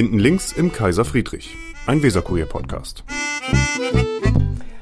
Hinten links im Kaiser Friedrich, ein Weserkurier-Podcast.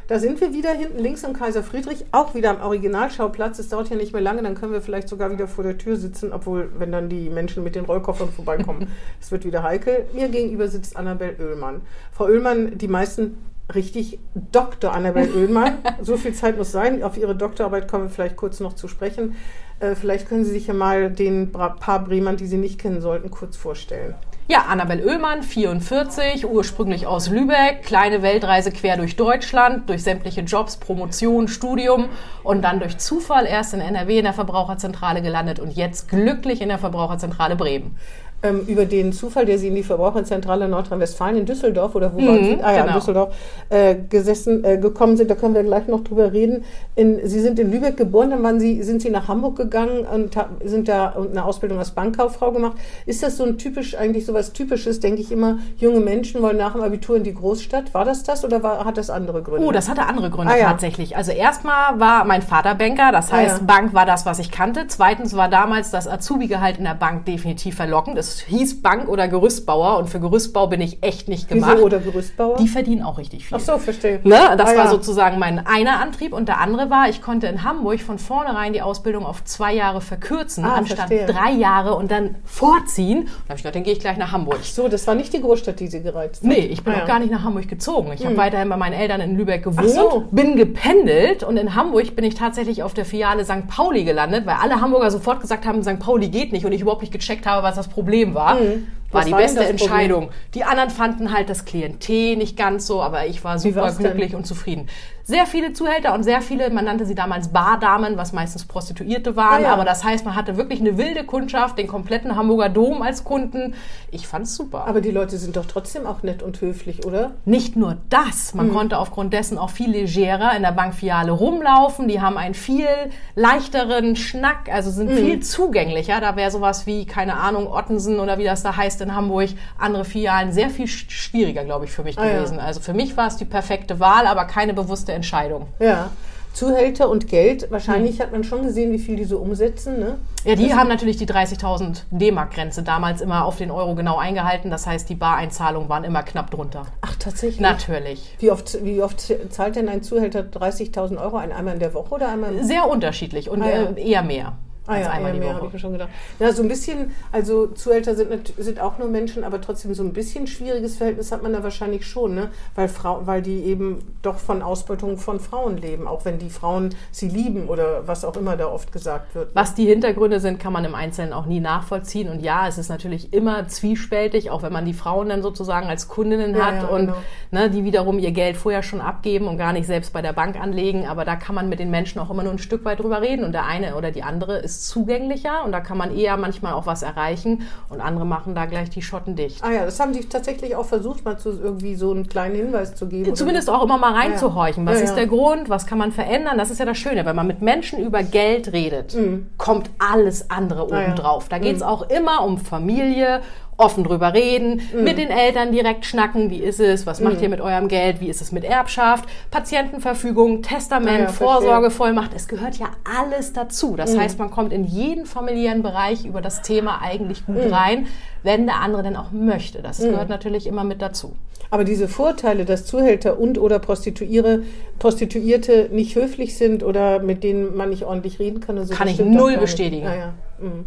Da sind wir wieder hinten links im Kaiser Friedrich, auch wieder am Originalschauplatz. Es dauert ja nicht mehr lange, dann können wir vielleicht sogar wieder vor der Tür sitzen, obwohl, wenn dann die Menschen mit den Rollkoffern vorbeikommen, es wird wieder heikel. Mir gegenüber sitzt Annabel Oehlmann. Frau Oehlmann, die meisten richtig Dr. Annabel Oehlmann. so viel Zeit muss sein. Auf Ihre Doktorarbeit kommen wir vielleicht kurz noch zu sprechen. Äh, vielleicht können Sie sich ja mal den paar Bremern, die Sie nicht kennen sollten, kurz vorstellen. Ja, Annabel Oehlmann, 44, ursprünglich aus Lübeck, kleine Weltreise quer durch Deutschland, durch sämtliche Jobs, Promotion, Studium und dann durch Zufall erst in NRW in der Verbraucherzentrale gelandet und jetzt glücklich in der Verbraucherzentrale Bremen ähm, über den Zufall, der Sie in die Verbraucherzentrale Nordrhein-Westfalen in Düsseldorf oder wo mhm, waren Sie? Ah ja, genau. in Düsseldorf äh, gesessen, äh, gekommen sind. Da können wir gleich noch drüber reden. In, Sie sind in Lübeck geboren, dann waren Sie, sind Sie nach Hamburg gegangen und sind da eine Ausbildung als Bankkauffrau gemacht. Ist das so ein typisch, eigentlich so was Typisches, denke ich immer, junge Menschen wollen nach dem Abitur in die Großstadt. War das das oder war, hat das andere Gründe? Oh, das hatte andere Gründe ah, ja. tatsächlich. Also erstmal war mein Vater Banker, das heißt, ah, ja. Bank war das, was ich kannte. Zweitens war damals das Azubi-Gehalt in der Bank definitiv verlockend. Es es hieß Bank- oder Gerüstbauer und für Gerüstbau bin ich echt nicht gemacht. Wieso oder Gerüstbauer? Die verdienen auch richtig viel. Ach so, verstehe. Ne? Das ah, war ja. sozusagen mein einer Antrieb und der andere war, ich konnte in Hamburg von vornherein die Ausbildung auf zwei Jahre verkürzen, ah, anstatt verstehe. drei Jahre und dann vorziehen. Da habe ich gedacht, dann gehe ich gleich nach Hamburg. Ach so, das war nicht die Großstadt, die Sie gereizt hat? Nee, ich bin ah, auch ja. gar nicht nach Hamburg gezogen. Ich hm. habe weiterhin bei meinen Eltern in Lübeck gewohnt, so. bin gependelt und in Hamburg bin ich tatsächlich auf der Filiale St. Pauli gelandet, weil alle Hamburger sofort gesagt haben, St. Pauli geht nicht und ich überhaupt nicht gecheckt habe, was das Problem war. Hm war die war beste Entscheidung. Die anderen fanden halt das Klientel nicht ganz so, aber ich war super glücklich und zufrieden sehr viele Zuhälter und sehr viele, man nannte sie damals Bardamen, was meistens Prostituierte waren. Ja, ja. Aber das heißt, man hatte wirklich eine wilde Kundschaft, den kompletten Hamburger Dom als Kunden. Ich fand's super. Aber die Leute sind doch trotzdem auch nett und höflich, oder? Nicht nur das. Man mhm. konnte aufgrund dessen auch viel legerer in der Bankfiliale rumlaufen. Die haben einen viel leichteren Schnack, also sind mhm. viel zugänglicher. Da wäre sowas wie, keine Ahnung, Ottensen oder wie das da heißt in Hamburg, andere Filialen sehr viel schwieriger, glaube ich, für mich ah, gewesen. Ja. Also für mich war es die perfekte Wahl, aber keine bewusste Entscheidung. Ja. Zuhälter und Geld, wahrscheinlich hm. hat man schon gesehen, wie viel die so umsetzen. Ne? Ja, die das haben natürlich die 30.000 D-Mark-Grenze damals immer auf den Euro genau eingehalten. Das heißt, die Bareinzahlungen waren immer knapp drunter. Ach, tatsächlich? Natürlich. Wie oft, wie oft zahlt denn ein Zuhälter 30.000 Euro? Einmal in der Woche oder einmal? Sehr unterschiedlich und ah, ja. äh, eher mehr. Ah ja, einmal ja, mehr, habe ich mir schon gedacht. Ja, so ein bisschen, also Zuhälter sind, sind auch nur Menschen, aber trotzdem so ein bisschen schwieriges Verhältnis hat man da wahrscheinlich schon, ne? Weil, Frau, weil die eben doch von Ausbeutung von Frauen leben, auch wenn die Frauen sie lieben oder was auch immer da oft gesagt wird. Ne? Was die Hintergründe sind, kann man im Einzelnen auch nie nachvollziehen. Und ja, es ist natürlich immer zwiespältig, auch wenn man die Frauen dann sozusagen als Kundinnen ja, hat ja, und genau. ne, die wiederum ihr Geld vorher schon abgeben und gar nicht selbst bei der Bank anlegen. Aber da kann man mit den Menschen auch immer nur ein Stück weit drüber reden. Und der eine oder die andere ist zugänglicher und da kann man eher manchmal auch was erreichen und andere machen da gleich die Schotten dicht. Ah ja, das haben die tatsächlich auch versucht, mal zu irgendwie so einen kleinen Hinweis zu geben. Zumindest auch immer mal reinzuhorchen. Was ja, ja. ist der Grund? Was kann man verändern? Das ist ja das Schöne, wenn man mit Menschen über Geld redet, mhm. kommt alles andere obendrauf. Ah, ja. Da geht es mhm. auch immer um Familie, offen drüber reden, mhm. mit den Eltern direkt schnacken, wie ist es, was macht mhm. ihr mit eurem Geld, wie ist es mit Erbschaft, Patientenverfügung, Testament, ja, Vorsorgevollmacht, es gehört ja alles dazu. Das mhm. heißt, man kommt in jeden familiären Bereich über das Thema eigentlich gut mhm. rein, wenn der andere denn auch möchte. Das mhm. gehört natürlich immer mit dazu. Aber diese Vorteile, dass Zuhälter und oder Prostituiere, Prostituierte nicht höflich sind oder mit denen man nicht ordentlich reden kann, so kann ich null bestätigen. Ah, ja. mhm.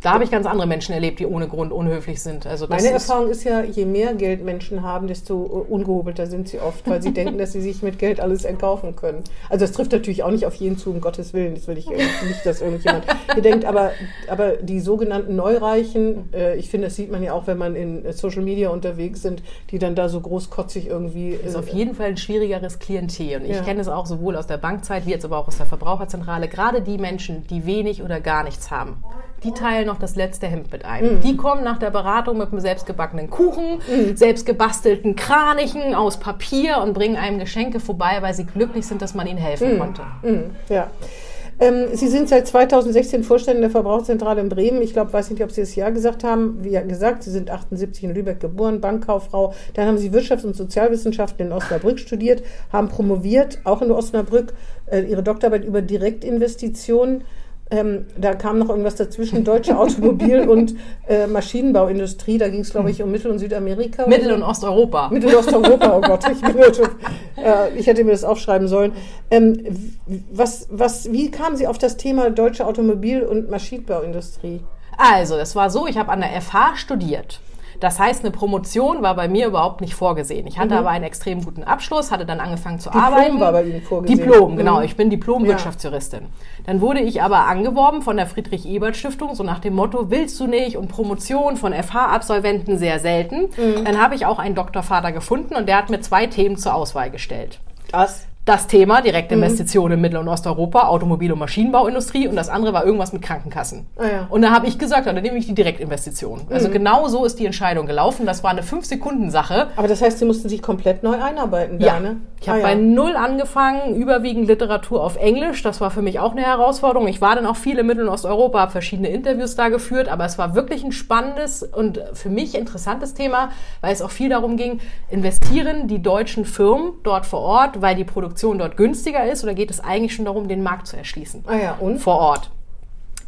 Da habe ich ganz andere Menschen erlebt, die ohne Grund unhöflich sind. Also Meine ist Erfahrung ist ja, je mehr Geld Menschen haben, desto ungehobelter sind sie oft, weil sie denken, dass sie sich mit Geld alles entkaufen können. Also das trifft natürlich auch nicht auf jeden zu, um Gottes Willen. Das will ich nicht, dass irgendjemand hier denkt. Aber, aber die sogenannten Neureichen, äh, ich finde, das sieht man ja auch, wenn man in Social Media unterwegs sind, die dann da so großkotzig irgendwie... Ist äh, auf jeden Fall ein schwierigeres Klientel. Und ich ja. kenne es auch sowohl aus der Bankzeit wie jetzt aber auch aus der Verbraucherzentrale. Gerade die Menschen, die wenig oder gar nichts haben die teilen noch das letzte Hemd mit ein. Mhm. Die kommen nach der Beratung mit einem selbstgebackenen Kuchen, mhm. selbstgebastelten Kranichen aus Papier und bringen einem Geschenke vorbei, weil sie glücklich sind, dass man ihnen helfen mhm. konnte. Mhm. Ja. Ähm, sie sind seit 2016 Vorständin der Verbraucherzentrale in Bremen. Ich glaube, weiß nicht, ob Sie das Jahr gesagt haben. Wie gesagt, Sie sind 78 in Lübeck geboren, Bankkauffrau. Dann haben Sie Wirtschafts- und Sozialwissenschaften in Osnabrück studiert, haben promoviert, auch in Osnabrück, äh, Ihre Doktorarbeit über Direktinvestitionen ähm, da kam noch irgendwas dazwischen, deutsche Automobil- und äh, Maschinenbauindustrie. Da ging es, glaube ich, um Mittel- und Südamerika. Mittel- und Osteuropa. Mittel- und Osteuropa, oh Gott, ich, bin heute, äh, ich hätte mir das aufschreiben sollen. Ähm, was, was, wie kamen Sie auf das Thema deutsche Automobil- und Maschinenbauindustrie? Also, das war so, ich habe an der FH studiert. Das heißt, eine Promotion war bei mir überhaupt nicht vorgesehen. Ich hatte aber einen extrem guten Abschluss, hatte dann angefangen zu Mhm. Diplom arbeiten. war bei Ihnen vorgesehen. Diplom, genau. Mhm. Ich bin Diplom-Wirtschaftsjuristin. Dann wurde ich aber angeworben von der Friedrich-Ebert-Stiftung, so nach dem Motto, willst du nicht? Und Promotion von FH-Absolventen sehr selten. Mhm. Dann habe ich auch einen Doktorvater gefunden und der hat mir zwei Themen zur Auswahl gestellt. Das? Das Thema, direkte Mhm. In Mittel- und Osteuropa, Automobil- und Maschinenbauindustrie und das andere war irgendwas mit Krankenkassen. Ah ja. Und da habe ich gesagt, dann nehme ich die Direktinvestition. Also genau so ist die Entscheidung gelaufen. Das war eine 5-Sekunden-Sache. Aber das heißt, Sie mussten sich komplett neu einarbeiten, da, Ja, ne? ich habe Ah, bei ja. Null angefangen, überwiegend Literatur auf Englisch. Das war für mich auch eine Herausforderung. Ich war dann auch viel in Mittel- und Osteuropa, habe verschiedene Interviews da geführt, aber es war wirklich ein spannendes und für mich interessantes Thema, weil es auch viel darum ging, investieren die deutschen Firmen dort vor Ort, weil die Produktion dort günstiger ist oder geht es eigentlich schon darum, den Markt zu erschließen? Ah ja, und? vor Ort.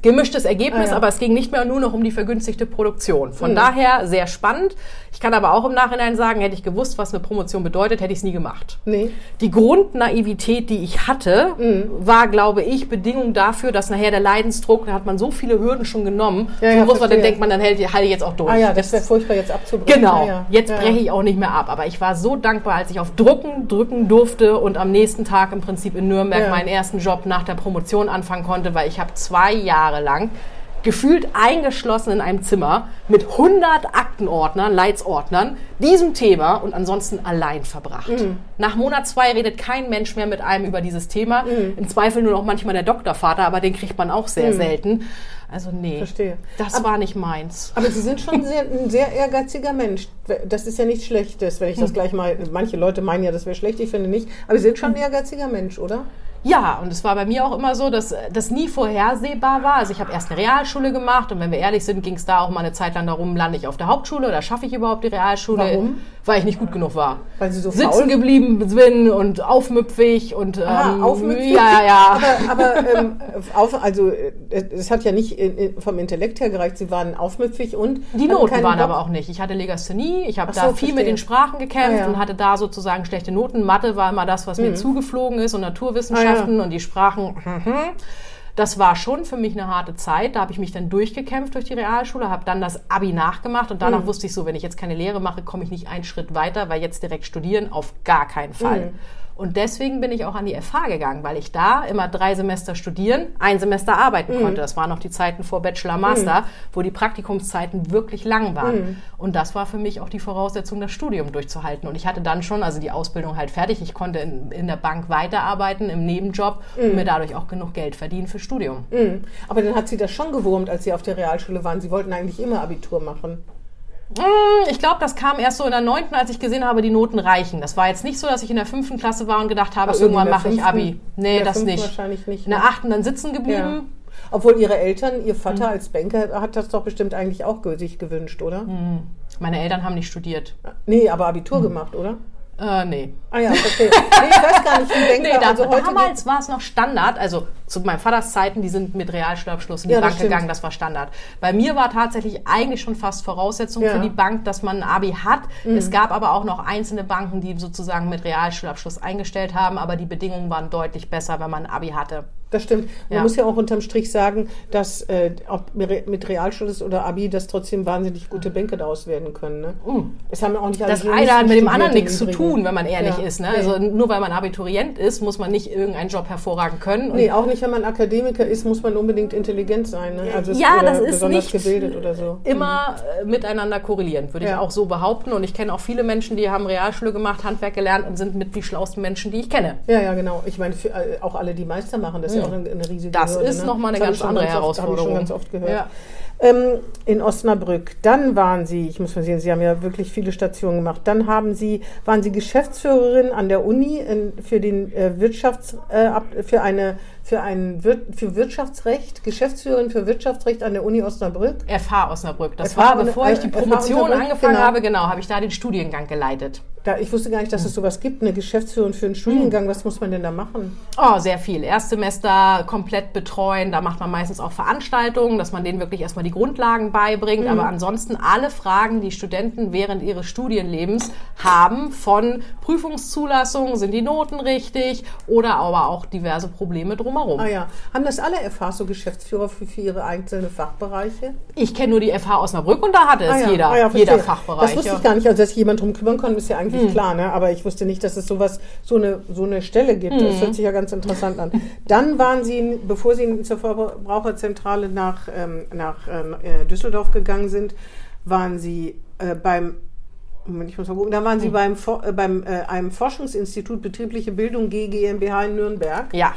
Gemischtes Ergebnis, Ah, ja. aber es ging nicht mehr nur noch um die vergünstigte Produktion. Mhm. Von daher sehr spannend. Ich kann aber auch im Nachhinein sagen, hätte ich gewusst, was eine Promotion bedeutet, hätte ich es nie gemacht. Nee. Die Grundnaivität, die ich hatte, Mhm. war, glaube ich, Bedingung dafür, dass nachher der Leidensdruck, da hat man so viele Hürden schon genommen, Ja, so ja, muss man, dann denkt man, dann hält, halte ich jetzt auch durch. Ah ja, das wäre furchtbar, jetzt abzubrechen. Genau, Ah, ja. jetzt breche ich auch nicht mehr ab. Aber ich war so dankbar, als ich auf Drucken drücken durfte und am nächsten Tag im Prinzip in Nürnberg meinen ersten Job nach der Promotion anfangen konnte, weil ich habe zwei Jahre lang gefühlt eingeschlossen in einem Zimmer mit 100 Aktenordnern, Leitsordnern, diesem Thema und ansonsten allein verbracht. Mhm. Nach Monat zwei redet kein Mensch mehr mit einem über dieses Thema. Mhm. Im Zweifel nur noch manchmal der Doktorvater, aber den kriegt man auch sehr selten. Also nee, Verstehe. das war nicht meins. Aber Sie sind schon sehr, ein sehr ehrgeiziger Mensch. Das ist ja nichts Schlechtes, wenn ich Hm. das gleich mal. Manche Leute meinen ja, das wäre schlecht, ich finde nicht. Aber Sie sind schon ein ehrgeiziger Mensch, oder? Ja, und es war bei mir auch immer so, dass das nie vorhersehbar war. Also ich habe erst eine Realschule gemacht und wenn wir ehrlich sind, ging es da auch mal eine Zeit lang darum, lande ich auf der Hauptschule oder schaffe ich überhaupt die Realschule? Warum? Weil ich nicht gut genug war. Weil Sie so Sitzen faul geblieben bin und aufmüpfig und ähm, Ah, aufmüpfig? Ja, ja, ja. Aber, aber ähm, auf, also äh, es hat ja nicht vom Intellekt her gereicht. Sie waren aufmüpfig und Die Noten waren Bock. aber auch nicht. Ich hatte Legasthenie, ich habe Ach so, da viel verstehe. mit den Sprachen gekämpft Ah, ja. und hatte da sozusagen schlechte Noten. Mathe war immer das, was mir zugeflogen ist und Naturwissenschaften Ah, ja. und die Sprachen. mhm. Das war schon für mich eine harte Zeit. Da habe ich mich dann durchgekämpft durch die Realschule, habe dann das Abi nachgemacht und Mhm. danach wusste ich so, wenn ich jetzt keine Lehre mache, komme ich nicht einen Schritt weiter, weil jetzt direkt studieren auf gar keinen Fall. Mhm. Und deswegen bin ich auch an die FH gegangen, weil ich da immer drei Semester studieren, ein Semester arbeiten Mhm. konnte. Das waren noch die Zeiten vor Bachelor, Master, wo die Praktikumszeiten wirklich lang waren. Mhm. Und das war für mich auch die Voraussetzung, das Studium durchzuhalten. Und ich hatte dann schon, also die Ausbildung halt fertig. Ich konnte in, in der Bank weiterarbeiten, im Nebenjob und mir dadurch auch genug Geld verdienen für Studium. Mhm. Aber dann hat Sie das schon gewurmt, als Sie auf der Realschule waren. Sie wollten eigentlich immer Abitur machen. Mm, Ich glaube, das kam erst so in der neunten, als ich gesehen habe, die Noten reichen. Das war jetzt nicht so, dass ich in der fünften Klasse war und gedacht habe, Ach so, irgendwann mache ich? Abi. Nee, das nicht. wahrscheinlich nicht, In der ne? achten dann sitzen Ja. geblieben. Obwohl Ihre Eltern, Ihr Vater Hm. als Banker hat das doch bestimmt eigentlich auch sich gewünscht, oder? Meine Eltern haben nicht studiert. Nee, aber Abitur Hm. gemacht, oder? Äh, nee. Ah ja, verstehe. nee, ich weiß gar nicht, wie Banker, Nee, da, also damals war es noch Standard. Also zu meinem Vaters Zeiten, die sind mit Realschulabschluss in die Ja, Bank gegangen, das war Standard. Bei mir war tatsächlich eigentlich schon fast Voraussetzung Ja. Mhm. für die Bank, dass man ein Abi hat. Es gab aber auch noch einzelne Banken, die sozusagen mit Realschulabschluss eingestellt haben, aber die Bedingungen waren deutlich besser, wenn man ein Abi hatte. Das stimmt. Man Ja. muss ja auch unterm Strich sagen, dass äh, ob mit Realschule oder Abi, dass trotzdem wahnsinnig gute Bänke daraus werden können. Ne? Es haben auch nicht alle. Das eine hat mit dem anderen nichts zu tun, wenn man ehrlich Ja. ist. Ne? Also nur weil man Abiturient ist, muss man nicht irgendeinen Job hervorragend können. Nee, auch nicht, wenn man Akademiker ist, muss man unbedingt intelligent sein. Ne? Also Ja, das ist besonders nicht gebildet oder so. immer äh, miteinander korrelierend, würde ich Ja. auch so behaupten. Und ich kenne auch viele Menschen, die haben Realschule gemacht, Handwerk gelernt und sind mit die schlauesten Menschen, die ich kenne. Ja, ja, genau. Ich meine, für, äh, auch alle, die Meister machen, das ist ja auch eine, eine riesige Das Hürde, ist ne? noch mal eine Das ganz ich andere oft- Habe ich Herausforderung. schon ganz oft gehört. Ja. Ähm, in Osnabrück. Dann waren Sie, ich muss mal sehen, Sie haben ja wirklich viele Stationen gemacht. Dann haben Sie, waren Sie Geschäftsführerin an der Uni in, für den äh, Wirtschafts, äh, für eine, für ein Wir für Wirtschaftsrecht, Geschäftsführerin für Wirtschaftsrecht an der Uni Osnabrück. FH Osnabrück. Das FH war, bevor ich die Promotion angefangen genau. habe, genau, habe ich da den Studiengang geleitet. Da, ich wusste gar nicht, dass es sowas gibt, eine Geschäftsführung für einen Studiengang. Was muss man denn da machen? Oh, sehr viel. Erstsemester komplett betreuen. Da macht man meistens auch Veranstaltungen, dass man denen wirklich erstmal die Grundlagen beibringt. Aber ansonsten alle Fragen, die Studenten während ihres Studienlebens haben, von Prüfungszulassung, sind die Noten richtig oder aber auch diverse Probleme drumherum. Ah ja. Haben das alle FH so Geschäftsführer für, für ihre einzelnen Fachbereiche? Ich kenne nur die FH Osnabrück und da hatte es Ah ja, jeder, ah ja, jeder. Fachbereich. Das wusste ich gar nicht. Also, dass sich jemand drum kümmern kann, ist ja eigentlich klar, ne? Aber ich wusste nicht, dass es sowas, so eine, so eine Stelle gibt. Das hört sich ja ganz interessant an. Dann waren Sie, bevor Sie zur Verbraucherzentrale nach, ähm, nach ähm, äh, Düsseldorf gegangen sind, waren Sie äh, beim Moment, ich muss mal gucken. Da waren Sie beim, For- äh, beim einem Forschungsinstitut Betriebliche Bildung GmbH in Nürnberg. Ja.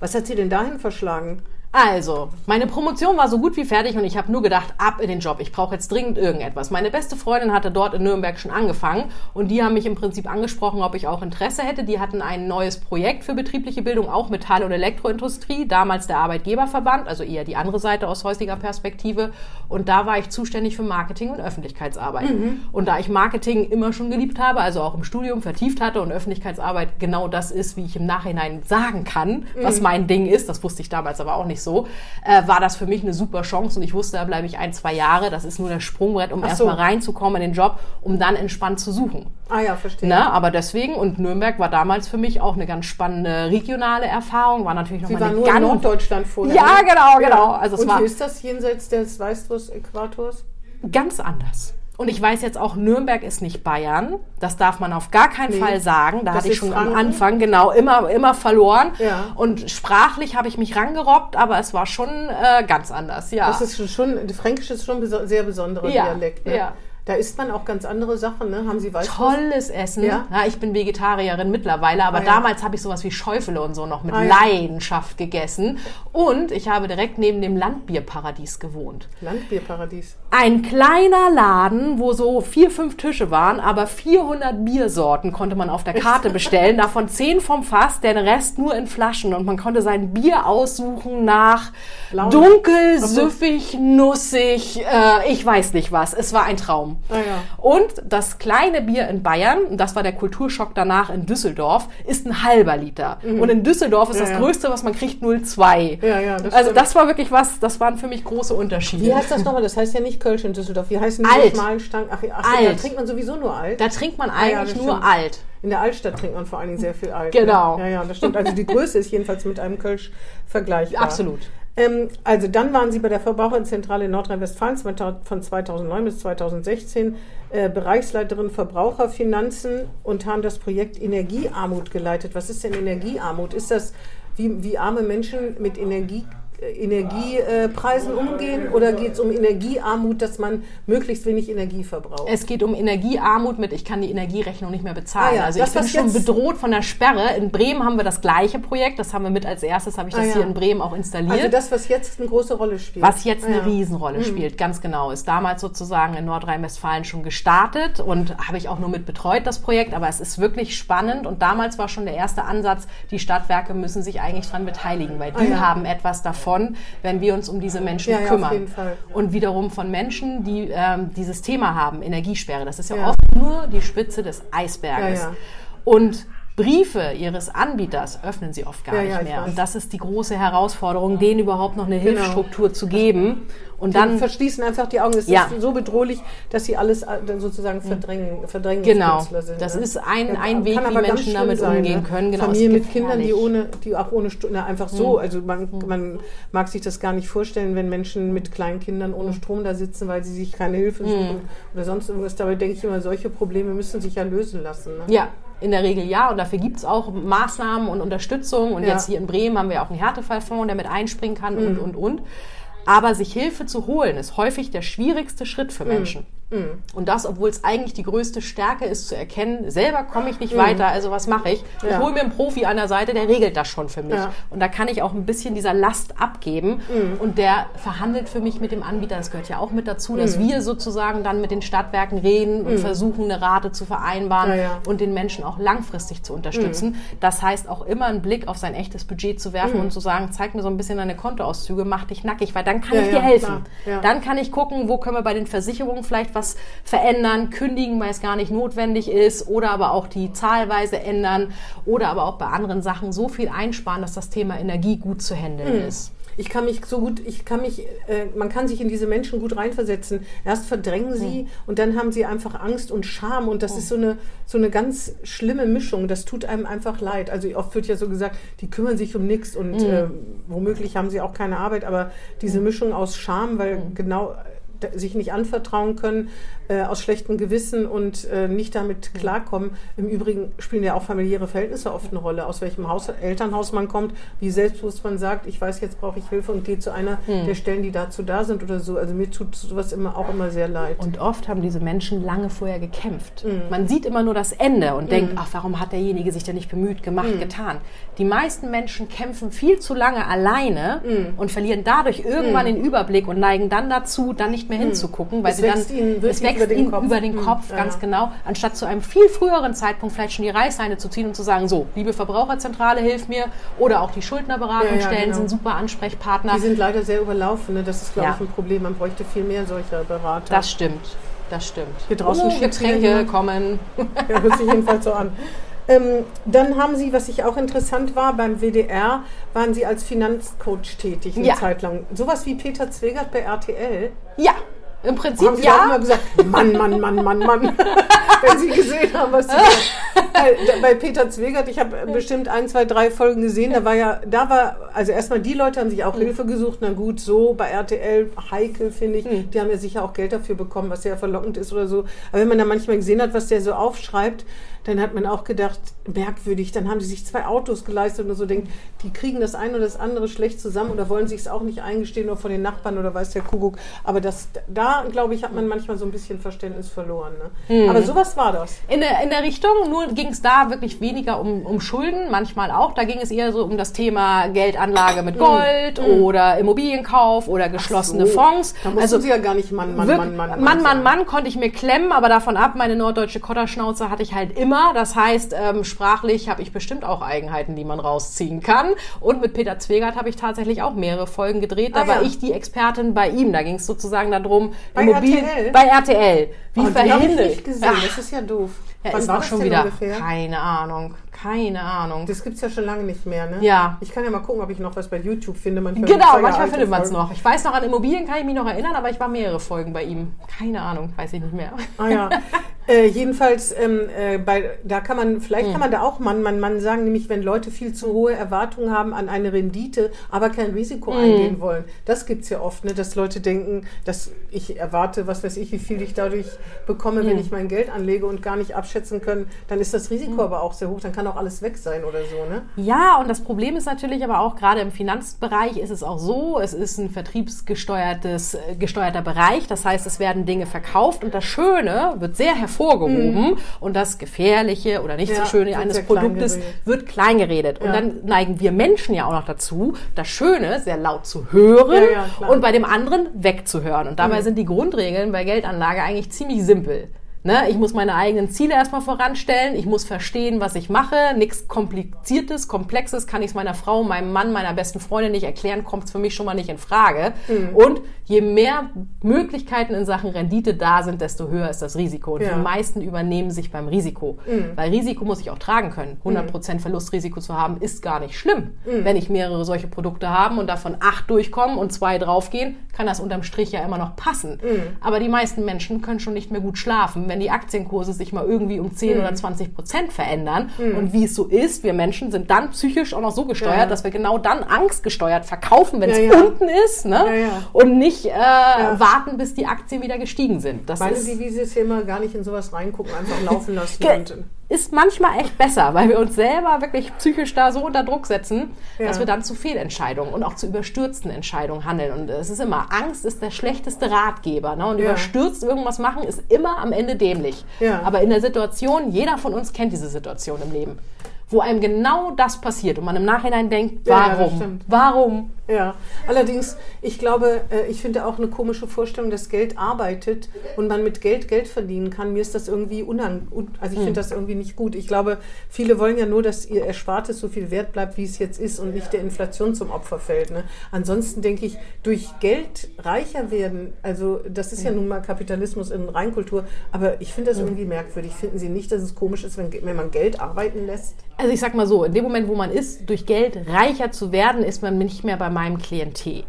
Was hat Sie denn dahin verschlagen? Also, meine Promotion war so gut wie fertig und ich habe nur gedacht, ab in den Job. Ich brauche jetzt dringend irgendetwas. Meine beste Freundin hatte dort in Nürnberg schon angefangen und die haben mich im Prinzip angesprochen, ob ich auch Interesse hätte. Die hatten ein neues Projekt für betriebliche Bildung, auch Metall- und Elektroindustrie, damals der Arbeitgeberverband, also eher die andere Seite aus heutiger Perspektive. Und da war ich zuständig für Marketing und Öffentlichkeitsarbeit. Und da ich Marketing immer schon geliebt habe, also auch im Studium vertieft hatte und Öffentlichkeitsarbeit genau das ist, wie ich im Nachhinein sagen kann, was mein Ding ist, das wusste ich damals aber auch nicht so, äh, war das für mich eine super Chance und ich wusste, da bleibe ich ein, zwei Jahre. Das ist nur der Sprungbrett, um Ach erstmal so. reinzukommen in den Job, um dann entspannt zu suchen. Ah ja, verstehe. Ne? Aber deswegen, und Nürnberg war damals für mich auch eine ganz spannende regionale Erfahrung, war natürlich noch Sie mal waren eine nur in Norddeutschland vorher. Ja, ne? genau, genau. Also es Und war wie ist das jenseits des Weißwurst-Äquators? ganz anders. Und ich weiß jetzt auch, Nürnberg ist nicht Bayern. Das darf man auf gar keinen Nee. Fall sagen. Da hatte ich schon Franken. am Anfang genau immer, immer verloren. Ja. Und sprachlich habe ich mich rangerobbt, aber es war schon äh, ganz anders. Ja. Das ist schon- schon, Fränkisch ist schon ein beso- sehr besonderer Ja, Dialekt. Ne? ja. Da isst man auch ganz andere Sachen, ne? Haben Sie Weißwurst? Tolles Essen. Ja? Ja? ich bin Vegetarierin mittlerweile, aber Ah, ja. damals habe ich sowas wie Schäufele und so noch mit Ah, ja. Leidenschaft gegessen. Und ich habe direkt neben dem Landbierparadies gewohnt. Landbierparadies. Ein kleiner Laden, wo so vier, fünf Tische waren, aber 400 Biersorten konnte man auf der Karte bestellen. Davon 10 vom Fass, den Rest nur in Flaschen. Und man konnte sein Bier aussuchen nach Laune. dunkel, süffig, nussig, äh, ich weiß nicht was. Es war ein Traum. Ah, ja. Und das kleine Bier in Bayern, das war der Kulturschock danach in Düsseldorf, ist ein halber Liter. Und in Düsseldorf ist Mhm. Ja, das ja. Größte, was man kriegt, 0,2. Ja, ja, das also stimmt. das war wirklich was, das waren für mich große Unterschiede. Wie heißt das nochmal? Das heißt ja nicht Kölsch in Düsseldorf. Wie heißen die Alt. schmalen Stangen? Ach, ach da Alt. trinkt man sowieso nur alt. Da trinkt man Ah, eigentlich nur stimmt. alt. In der Altstadt trinkt man vor allen Dingen sehr viel alt. Genau. Ne? Ja, ja, das stimmt. Also die Größe ist jedenfalls mit einem Kölsch vergleichbar. Absolut. Ähm, also dann waren Sie bei der Verbraucherzentrale in Nordrhein-Westfalen von 2009 bis 2016 äh, Bereichsleiterin Verbraucherfinanzen und haben das Projekt Energiearmut geleitet. Was ist denn Energiearmut? Ist das, wie, wie arme Menschen mit Energie Energiepreisen umgehen oder geht es um Energiearmut, dass man möglichst wenig Energie verbraucht? Es geht um Energiearmut mit, ich kann die Energierechnung nicht mehr bezahlen. Ah ja, also das, ich bin schon bedroht von der Sperre. In Bremen haben wir das gleiche Projekt. Das haben wir mit als erstes, habe ich das Ah ja. hier in Bremen auch installiert. Also das, was jetzt eine große Rolle spielt. Was jetzt eine Ah ja. Mhm. Riesenrolle spielt, ganz genau. Ist damals sozusagen in Nordrhein-Westfalen schon gestartet und habe ich auch nur mit betreut, das Projekt. Aber es ist wirklich spannend und damals war schon der erste Ansatz, die Stadtwerke müssen sich eigentlich dran beteiligen, weil die Ah ja. haben etwas davon, wenn wir uns um diese Menschen Ja, ja, auf kümmern. jeden Fall. Und wiederum von Menschen, die ähm, dieses Thema haben, Energiesperre. Das ist ja, Ja. oft nur die Spitze des Eisberges. Und Briefe ihres Anbieters öffnen sie oft gar Ja, nicht ja, mehr. Und das ist die große Herausforderung, denen überhaupt noch eine Genau. Hilfsstruktur zu geben. Und Dann dann, verschließen einfach die Augen. Es Ja. ist so bedrohlich, dass sie alles äh, dann sozusagen verdrängen, verdrängen Genau. Sind, Das ne? ist ein- ein Weg, wie Menschen damit sein, umgehen ne? können. Genau, Familien ist mit Kindern, die ohne, die auch ohne Strom, na, einfach so. Also man, man mag sich das gar nicht vorstellen, wenn Menschen mit kleinen Kindern ohne Strom da sitzen, weil sie sich keine Hilfe suchen oder sonst irgendwas. Dabei denke ich immer, solche Probleme müssen sich ja lösen lassen. Ne? ja, in der Regel ja. Und dafür gibt es auch Maßnahmen und Unterstützung. Und Ja. jetzt hier in Bremen haben wir auch einen Härtefallfonds, der mit einspringen kann und, und, und. Aber sich Hilfe zu holen, ist häufig der schwierigste Schritt für Menschen. Und das, obwohl es eigentlich die größte Stärke ist, zu erkennen, selber komme ich nicht weiter, also was mache ich? Ich Ja. hole mir einen Profi an der Seite, der regelt das schon für mich. Ja. Und da kann ich auch ein bisschen dieser Last abgeben. Und der verhandelt für mich mit dem Anbieter. Das gehört ja auch mit dazu, dass wir sozusagen dann mit den Stadtwerken reden und versuchen, eine Rate zu vereinbaren Ja, und den Menschen auch langfristig zu unterstützen. Das heißt auch immer einen Blick auf sein echtes Budget zu werfen und zu sagen, zeig mir so ein bisschen deine Kontoauszüge, mach dich nackig, weil dann kann ich dir helfen. Dann kann ich gucken, wo können wir bei den Versicherungen vielleicht was verändern, kündigen, weil es gar nicht notwendig ist oder aber auch die Zahlweise ändern oder aber auch bei anderen Sachen so viel einsparen, dass das Thema Energie gut zu handeln Mhm. ist. Ich kann mich so gut, ich kann mich, äh, man kann sich in diese Menschen gut reinversetzen. Erst verdrängen sie Hm. und dann haben sie einfach Angst und Scham und das ist so eine, so eine ganz schlimme Mischung. Das tut einem einfach leid. Also oft wird ja so gesagt, die kümmern sich um nichts und Hm. äh, womöglich haben sie auch keine Arbeit, aber diese Mischung aus Scham, weil Hm. genau sich nicht anvertrauen können, äh, aus schlechtem Gewissen und äh, nicht damit klarkommen. Im Übrigen spielen ja auch familiäre Verhältnisse oft eine Rolle, aus welchem Haus, Elternhaus man kommt, wie selbstbewusst man sagt, ich weiß, jetzt brauche ich Hilfe und gehe zu einer der Stellen, die dazu da sind oder so. Also mir tut sowas immer auch immer sehr leid. Und oft haben diese Menschen lange vorher gekämpft. Mhm. Man sieht immer nur das Ende und denkt, ach, warum hat derjenige sich denn nicht bemüht, gemacht, Mhm. getan? Die meisten Menschen kämpfen viel zu lange alleine Mhm. und verlieren dadurch irgendwann den Überblick und neigen dann dazu, dann nicht mehr hinzugucken, weil Es sie dann ihnen es wächst über den ihnen Kopf. über den Mhm. Kopf, Ja, ganz ja. genau, anstatt zu einem viel früheren Zeitpunkt vielleicht schon die Reißleine zu ziehen und zu sagen, so, liebe Verbraucherzentrale, hilf mir oder auch die Schuldnerberatungsstellen Ja, ja, genau. sind super Ansprechpartner. Die sind leider sehr überlaufen. Ne? Das ist, glaube ich, ein Problem. Man bräuchte viel mehr solcher Berater. das stimmt. Das stimmt. Hier draußen oh, Getränke kommen. Ja, hört sich jedenfalls so an. Ähm, dann haben Sie, was ich auch interessant war, beim WDR waren Sie als Finanzcoach tätig eine Ja. Zeit lang. Sowas wie Peter Zwegert bei RTL. Ja, im Prinzip Haben ja. immer gesagt, Mann, Mann, Mann, Mann, Mann. Wenn Sie gesehen haben, was Sie bei, bei Peter Zwegert, ich habe bestimmt ein, zwei, drei Folgen gesehen, da war ja, da war, also erstmal die Leute haben sich auch Hilfe gesucht, na gut, so bei RTL, heikel finde ich, die haben ja sicher auch Geld dafür bekommen, was ja verlockend ist oder so. Aber wenn man da manchmal gesehen hat, was der so aufschreibt, dann hat man auch gedacht, merkwürdig, dann haben die sich zwei Autos geleistet und so denkt, die kriegen das eine oder das andere schlecht zusammen oder wollen sich es auch nicht eingestehen oder von den Nachbarn oder weiß der Kuckuck. Aber das, da, glaube ich, hat man manchmal so ein bisschen Verständnis verloren. Ne? Aber sowas war das. In der, in der Richtung, nur ging es da wirklich weniger um, um Schulden, manchmal auch. Da ging es eher so um das Thema Geldanlage mit Gold oder Immobilienkauf oder geschlossene So. Fonds. Da mussten Also sie ja gar nicht Mann, Mann, Wirk- Mann, Mann, Mann, Mann, sagen. Mann konnte ich mir klemmen, aber davon ab, meine norddeutsche Kotterschnauze hatte ich halt immer. Das heißt, ähm, sprachlich habe ich bestimmt auch Eigenheiten, die man rausziehen kann. Und mit Peter Zwegert habe ich tatsächlich auch mehrere Folgen gedreht. Da Ah, war ja. ich die Expertin bei ihm. Da ging es sozusagen darum, Bei RTL? bei RTL. Wie Oh, gesehen, das ist ja doof. Ja, ist war auch schon wieder. ungefähr? Keine Ahnung. Keine Ahnung. Das gibt es ja schon lange nicht mehr, ne? Ja. Ich kann ja mal gucken, ob ich noch was bei YouTube finde. Manchmal Genau, gibt's manchmal findet man es noch. Ich weiß noch, an Immobilien kann ich mich noch erinnern, aber ich war mehrere Folgen bei ihm. Keine Ahnung, weiß ich nicht mehr. Ah ja. äh, jedenfalls, ähm, äh, bei, da kann man, vielleicht Hm. kann man da auch Mann, Mann, Mann sagen, nämlich wenn Leute viel zu hohe Erwartungen haben an eine Rendite, aber kein Risiko Hm. eingehen wollen. Das gibt's ja oft, ne, dass Leute denken, dass ich erwarte, was weiß ich, wie viel ich dadurch bekomme, Hm. wenn ich mein Geld anlege und gar nicht abschätzen können, dann ist das Risiko aber auch sehr hoch, dann kann auch alles weg sein oder so, ne? Ja, und das Problem ist natürlich aber auch, gerade im Finanzbereich ist es auch so, es ist ein vertriebsgesteuertes, äh, gesteuerter Bereich. Das heißt, es werden Dinge verkauft und das Schöne wird sehr hervorgehoben und das Gefährliche oder nicht Mhm. Ja, so Schöne eines Produktes geredet. wird kleingeredet. Und Ja. dann neigen wir Menschen ja auch noch dazu, das Schöne sehr laut zu hören Ja. Mhm. und bei dem anderen wegzuhören. Und dabei sind die Grundregeln bei Geldanlage eigentlich ziemlich simpel. Ne, ich muss meine eigenen Ziele erstmal voranstellen. Ich muss verstehen, was ich mache. Nichts Kompliziertes, Komplexes kann ich es meiner Frau, meinem Mann, meiner besten Freundin nicht erklären, kommt es für mich schon mal nicht in Frage. Mhm. Und je mehr Möglichkeiten in Sachen Rendite da sind, desto höher ist das Risiko. Und Ja. Mhm. die meisten übernehmen sich beim Risiko. Weil Risiko muss ich auch tragen können. 100% Verlustrisiko zu haben, ist gar nicht schlimm. Mhm. Wenn ich mehrere solche Produkte habe und davon acht durchkommen und zwei draufgehen, kann das unterm Strich ja immer noch passen. Mhm. Aber die meisten Menschen können schon nicht mehr gut schlafen, wenn die Aktienkurse sich mal irgendwie um 10 Mhm. oder 20 Prozent verändern. Und wie es so ist, wir Menschen sind dann psychisch auch noch so gesteuert, Ja. dass wir genau dann angstgesteuert verkaufen, wenn es Ja, unten ist. Ne? Und nicht äh, warten, bis die Aktien wieder gestiegen sind. Das Meine ist, Devise ist ja immer gar nicht in sowas reingucken, einfach laufen lassen. Ist manchmal echt besser, weil wir uns selber wirklich psychisch da so unter Druck setzen, Ja. dass wir dann zu Fehlentscheidungen und auch zu überstürzten Entscheidungen handeln. Und es ist immer, Angst ist der schlechteste Ratgeber. Ne? Und Ja. überstürzt irgendwas machen ist immer am Ende dämlich. Ja. Aber in der Situation, jeder von uns kennt diese Situation im Leben, wo einem genau das passiert und man im Nachhinein denkt, Ja, ja, warum? Ja, allerdings, ich glaube, äh, ich finde auch eine komische Vorstellung, dass Geld arbeitet und man mit Geld Geld verdienen kann. Mir ist das irgendwie unang, also ich finde das irgendwie nicht gut. Ich glaube, viele wollen ja nur, dass ihr Erspartes so viel wert bleibt, wie es jetzt ist und nicht der Inflation zum Opfer fällt. Ne? Ansonsten denke ich, durch Geld reicher werden, also das ist ja, ja nun mal Kapitalismus in Reinkultur, aber ich finde das irgendwie merkwürdig. Finden Sie nicht, dass es komisch ist, wenn, wenn man Geld arbeiten lässt? Also ich sag mal so, in dem Moment, wo man ist, durch Geld reicher zu werden, ist man nicht mehr bei meinem Klientel.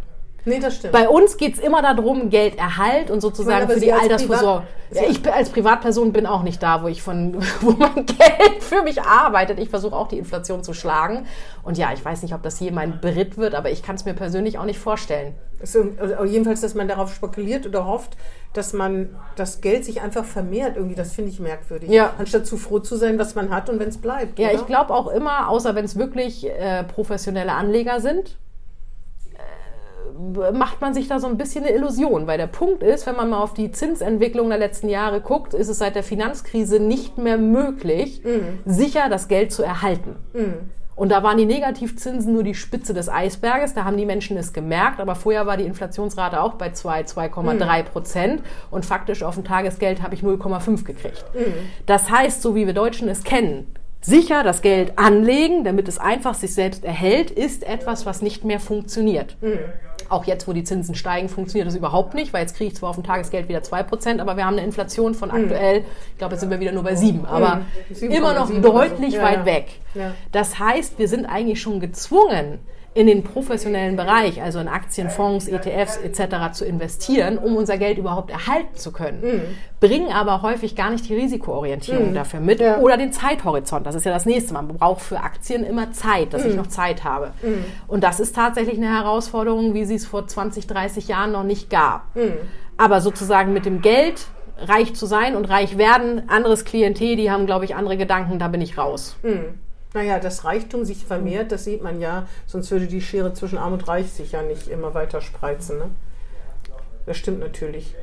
Nee, das stimmt. Bei uns geht es immer darum, Gelderhalt und sozusagen meine, für die Altersvorsorge. Ja, ich als Privatperson bin auch nicht da, wo ich von, wo mein Geld für mich arbeitet. Ich versuche auch die Inflation zu schlagen. Und ja, ich weiß nicht, ob das hier mein Beritt wird, aber ich kann es mir persönlich auch nicht vorstellen. Also, jedenfalls, dass man darauf spekuliert oder hofft, dass man das Geld sich einfach vermehrt. Irgendwie, das finde ich merkwürdig. Ja. Anstatt zu froh zu sein, was man hat und wenn es bleibt. Ja, oder? ich glaube auch immer, außer wenn es wirklich äh, professionelle Anleger sind, macht man sich da so ein bisschen eine Illusion, weil der Punkt ist, wenn man mal auf die Zinsentwicklung der letzten Jahre guckt, ist es seit der Finanzkrise nicht mehr möglich, mhm. sicher das Geld zu erhalten. Mhm. Und da waren die Negativzinsen nur die Spitze des Eisberges. Da haben die Menschen es gemerkt. Aber vorher war die Inflationsrate auch bei 2, 2,3 Prozent. Und faktisch auf dem Tagesgeld habe ich 0,5 gekriegt. Mhm. Das heißt, so wie wir Deutschen es kennen, sicher das Geld anlegen, damit es einfach sich selbst erhält, ist etwas, was nicht mehr funktioniert. Mhm. Auch jetzt, wo die Zinsen steigen, funktioniert das überhaupt nicht, weil jetzt kriege ich zwar auf dem Tagesgeld wieder 2%, aber wir haben eine Inflation von mhm. aktuell, ich glaube, jetzt sind wir wieder nur bei 7, aber mhm. immer noch deutlich so. ja, weit ja. weg. Das heißt, wir sind eigentlich schon gezwungen, in den professionellen Bereich, also in Aktien, Fonds, ETFs etc. zu investieren, um unser Geld überhaupt erhalten zu können, mhm. bringen aber häufig gar nicht die Risikoorientierung mhm. dafür mit ja. oder den Zeithorizont. Das ist ja das nächste. Man braucht für Aktien immer Zeit, dass mhm. ich noch Zeit habe. Mhm. Und das ist tatsächlich eine Herausforderung, wie sie es vor 20, 30 Jahren noch nicht gab. Mhm. Aber sozusagen mit dem Geld reich zu sein und reich werden, anderes Klientel, die haben, glaube ich, andere Gedanken, da bin ich raus. Naja, dass Reichtum sich vermehrt, das sieht man ja, sonst würde die Schere zwischen Arm und Reich sich ja nicht immer weiter spreizen. Ne? Das stimmt natürlich.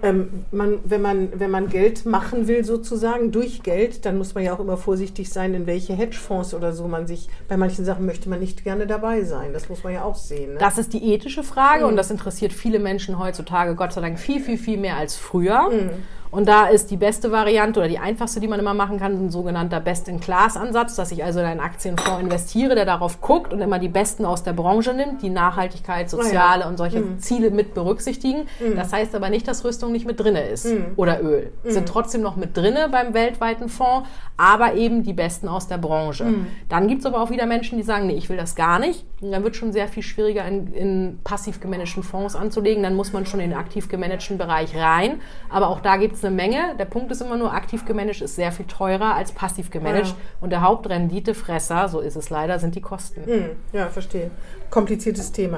Ähm, man, wenn, man, wenn man Geld machen will, sozusagen durch Geld, dann muss man ja auch immer vorsichtig sein, in welche Hedgefonds oder so man sich, bei manchen Sachen möchte man nicht gerne dabei sein. Das muss man ja auch sehen. Ne? Das ist die ethische Frage mhm. und das interessiert viele Menschen heutzutage, Gott sei Dank, viel, viel, viel mehr als früher. Mhm. Und da ist die beste Variante oder die einfachste, die man immer machen kann, ein sogenannter Best-in-Class-Ansatz, dass ich also in einen Aktienfonds investiere, der darauf guckt und immer die Besten aus der Branche nimmt, die Nachhaltigkeit, soziale oh ja. und solche mhm. Ziele mit berücksichtigen. Mhm. Das heißt aber nicht, dass Rüstung nicht mit drinne ist mhm. oder Öl. Mhm. Sind trotzdem noch mit drinne beim weltweiten Fonds, aber eben die Besten aus der Branche. Mhm. Dann gibt es aber auch wieder Menschen, die sagen, nee, ich will das gar nicht. Und dann wird schon sehr viel schwieriger in, in passiv gemanagten Fonds anzulegen. Dann muss man schon in den aktiv gemanagten Bereich rein. Aber auch da gibt es eine Menge. Der Punkt ist immer nur, aktiv gemanagt ist sehr viel teurer als passiv gemanagt. Ja. Und der Hauptrenditefresser, so ist es leider, sind die Kosten. Hm, ja, verstehe. Kompliziertes Thema.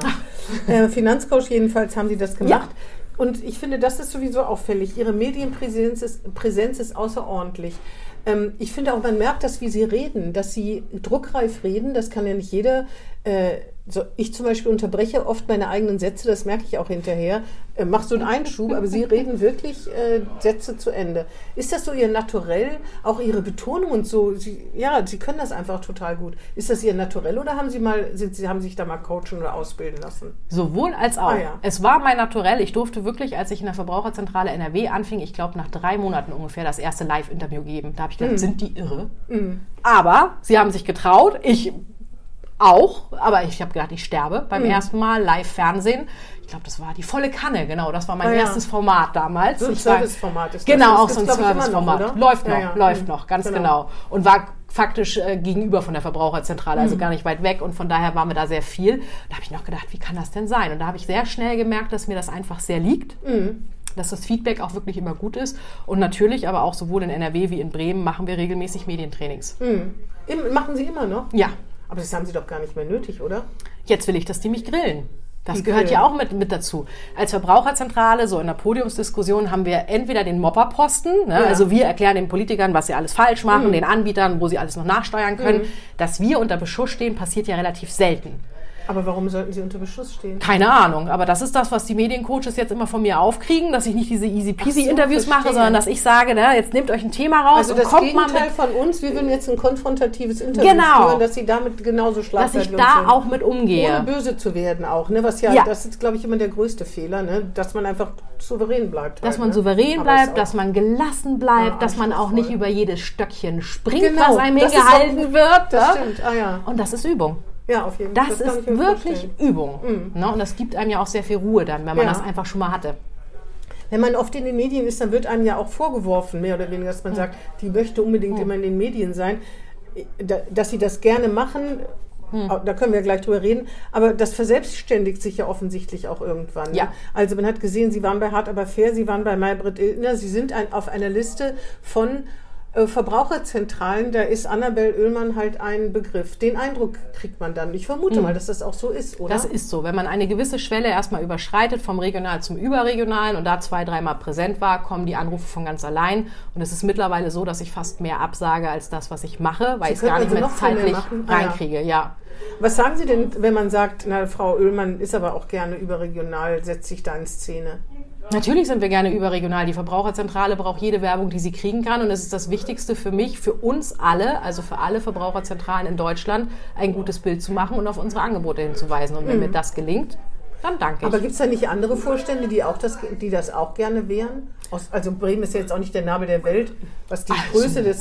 äh, Finanzcoach jedenfalls haben Sie das gemacht. Ja. Und ich finde, das ist sowieso auffällig. Ihre Medienpräsenz ist, Präsenz ist außerordentlich. Ähm, ich finde auch, man merkt das, wie Sie reden, dass Sie druckreif reden. Das kann ja nicht jeder. Äh, so, ich zum Beispiel unterbreche oft meine eigenen Sätze, das merke ich auch hinterher. Äh, mach so einen Einschub, aber Sie reden wirklich äh, Sätze zu Ende. Ist das so Ihr Naturell, auch Ihre Betonung und so? Sie, ja, Sie können das einfach total gut. Ist das Ihr Naturell oder haben Sie mal, sind, Sie haben sich da mal coachen oder ausbilden lassen? Sowohl als auch. Ah, ja. Es war mein Naturell. Ich durfte wirklich, als ich in der Verbraucherzentrale NRW anfing, ich glaube nach drei Monaten ungefähr das erste Live-Interview geben. Da habe ich gedacht, mm. sind die irre? Mm. Aber sie haben sich getraut. Ich auch, aber ich habe gedacht, ich sterbe beim mhm. ersten Mal Live-Fernsehen. Ich glaube, das war die volle Kanne, genau. Das war mein ja. erstes Format damals. So ein Serviceformat ist das. Genau, auch so ein Serviceformat. Läuft noch, ja, ja. läuft mhm. noch, ganz genau. genau. Und war faktisch äh, gegenüber von der Verbraucherzentrale, also mhm. gar nicht weit weg. Und von daher war mir da sehr viel. Da habe ich noch gedacht, wie kann das denn sein? Und da habe ich sehr schnell gemerkt, dass mir das einfach sehr liegt. Mhm dass das Feedback auch wirklich immer gut ist. Und natürlich aber auch sowohl in NRW wie in Bremen machen wir regelmäßig Medientrainings. Mhm. Machen Sie immer noch? Ja, aber das haben Sie doch gar nicht mehr nötig, oder? Jetzt will ich, dass die mich grillen. Das die gehört grillen. ja auch mit, mit dazu. Als Verbraucherzentrale, so in der Podiumsdiskussion, haben wir entweder den Mopperposten, ne? ja. also wir erklären den Politikern, was sie alles falsch machen, mhm. den Anbietern, wo sie alles noch nachsteuern können. Mhm. Dass wir unter Beschuss stehen, passiert ja relativ selten. Aber warum sollten sie unter Beschuss stehen? Keine Ahnung, aber das ist das, was die Mediencoaches jetzt immer von mir aufkriegen, dass ich nicht diese easy peasy Ach so, Interviews mache, verstehe. sondern dass ich sage, ne, jetzt nehmt euch ein Thema raus Also und das kommt mal Gegenteil mit, von uns, wir würden jetzt ein konfrontatives Interview Genau. führen, dass sie damit genauso dass schlagfertig ich uns da sind. auch mit umgehe. Ohne böse zu werden auch, ne? Was ja, Ja. das ist, glaube ich, immer der größte Fehler, ne? Dass man einfach souverän bleibt. Dass halt, man ne? souverän bleibt, dass man gelassen bleibt, Ja, dass man auch nicht über jedes Stöckchen springt, Genau, was einem hingehalten wird. Das ne? stimmt, ah ja. Und das ist Übung. Ja, auf jeden Fall. Das, kann ist wirklich vorstellen. Mhm. Übung. Ne? Und das gibt einem ja auch sehr viel Ruhe dann, wenn man Ja. das einfach schon mal hatte. Wenn man oft in den Medien ist, dann wird einem ja auch vorgeworfen, mehr oder weniger, dass man sagt, die möchte unbedingt immer in den Medien sein. Da- Dass sie das gerne machen, da können wir gleich drüber reden, aber das verselbstständigt sich ja offensichtlich auch irgendwann. ne? Ja. Also man hat gesehen, sie waren bei Hart aber fair, sie waren bei Maybrit Illner, sie sind ein, auf einer Liste von Verbraucherzentralen, da ist Annabel Oehlmann halt ein Begriff. Den Eindruck kriegt man dann. Ich vermute mal, dass das auch so ist, oder? Das ist so. Wenn man eine gewisse Schwelle erstmal überschreitet, vom Regional zum Überregionalen und da zwei, dreimal präsent war, kommen die Anrufe von ganz allein. Und es ist mittlerweile so, dass ich fast mehr absage als das, was ich mache, weil ich es gar nicht also mehr mehr zeitlich machen? Ah, reinkriege. Ja. Was sagen Sie denn, wenn man sagt, na, Frau Oehlmann ist aber auch gerne überregional, setzt sich da in Szene? Natürlich sind wir gerne überregional. Die Verbraucherzentrale braucht jede Werbung, die sie kriegen kann. Und es ist das Wichtigste für mich, für uns alle, also für alle Verbraucherzentralen in Deutschland, ein gutes Bild zu machen und auf unsere Angebote hinzuweisen. Und wenn mir das gelingt, dann danke Aber ich. gibt es da nicht andere Vorstände, die, auch das, die das auch gerne wären? Aus, also Bremen ist ja jetzt auch nicht der Nabel der Welt, was die Größe des...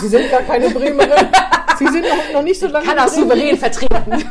Sie sind gar keine Bremerin. Sie sind noch, noch nicht so lange kann in das Bremen. souverän vertreten.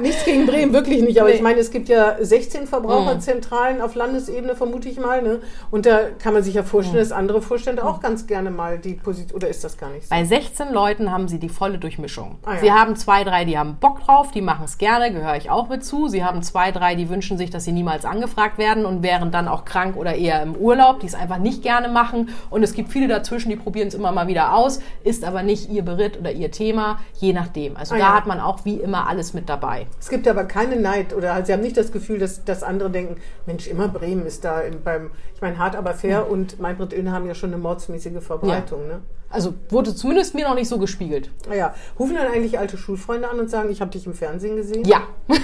Nichts gegen Bremen, wirklich nicht. Aber Nee. ich meine, es gibt ja 16 Verbraucherzentralen auf Landesebene, vermute ich mal. Ne? Und da kann man sich ja vorstellen, dass andere Vorstände auch ganz gerne mal die Position... Oder ist das gar nicht so? Bei 16 Leuten haben sie die volle Durchmischung. Ah, ja. Sie haben zwei, drei, die haben Bock drauf, die machen es gerne, gehöre ich auch mit zu. Sie haben zwei, drei, die wünschen sich, dass sie niemals angefragt werden und wären dann auch krank oder eher im Urlaub, die es einfach nicht gerne machen. Und es gibt viele dazwischen, die probieren es immer mal wieder aus, ist aber nicht ihr Beritt oder ihr Thema, je nachdem. Also Ah, da ja. hat man auch wie immer alles mit dabei. Es gibt aber keine Neid oder Sie haben nicht das Gefühl, dass, dass andere denken, Mensch, immer Bremen ist da im, beim, ich meine, hart aber fair und Maybrit Illner haben ja schon eine mordsmäßige Verbreitung. Ne? Also wurde zumindest mir noch nicht so gespiegelt. Naja, rufen dann eigentlich alte Schulfreunde an und sagen, ich habe dich im Fernsehen gesehen? Ja.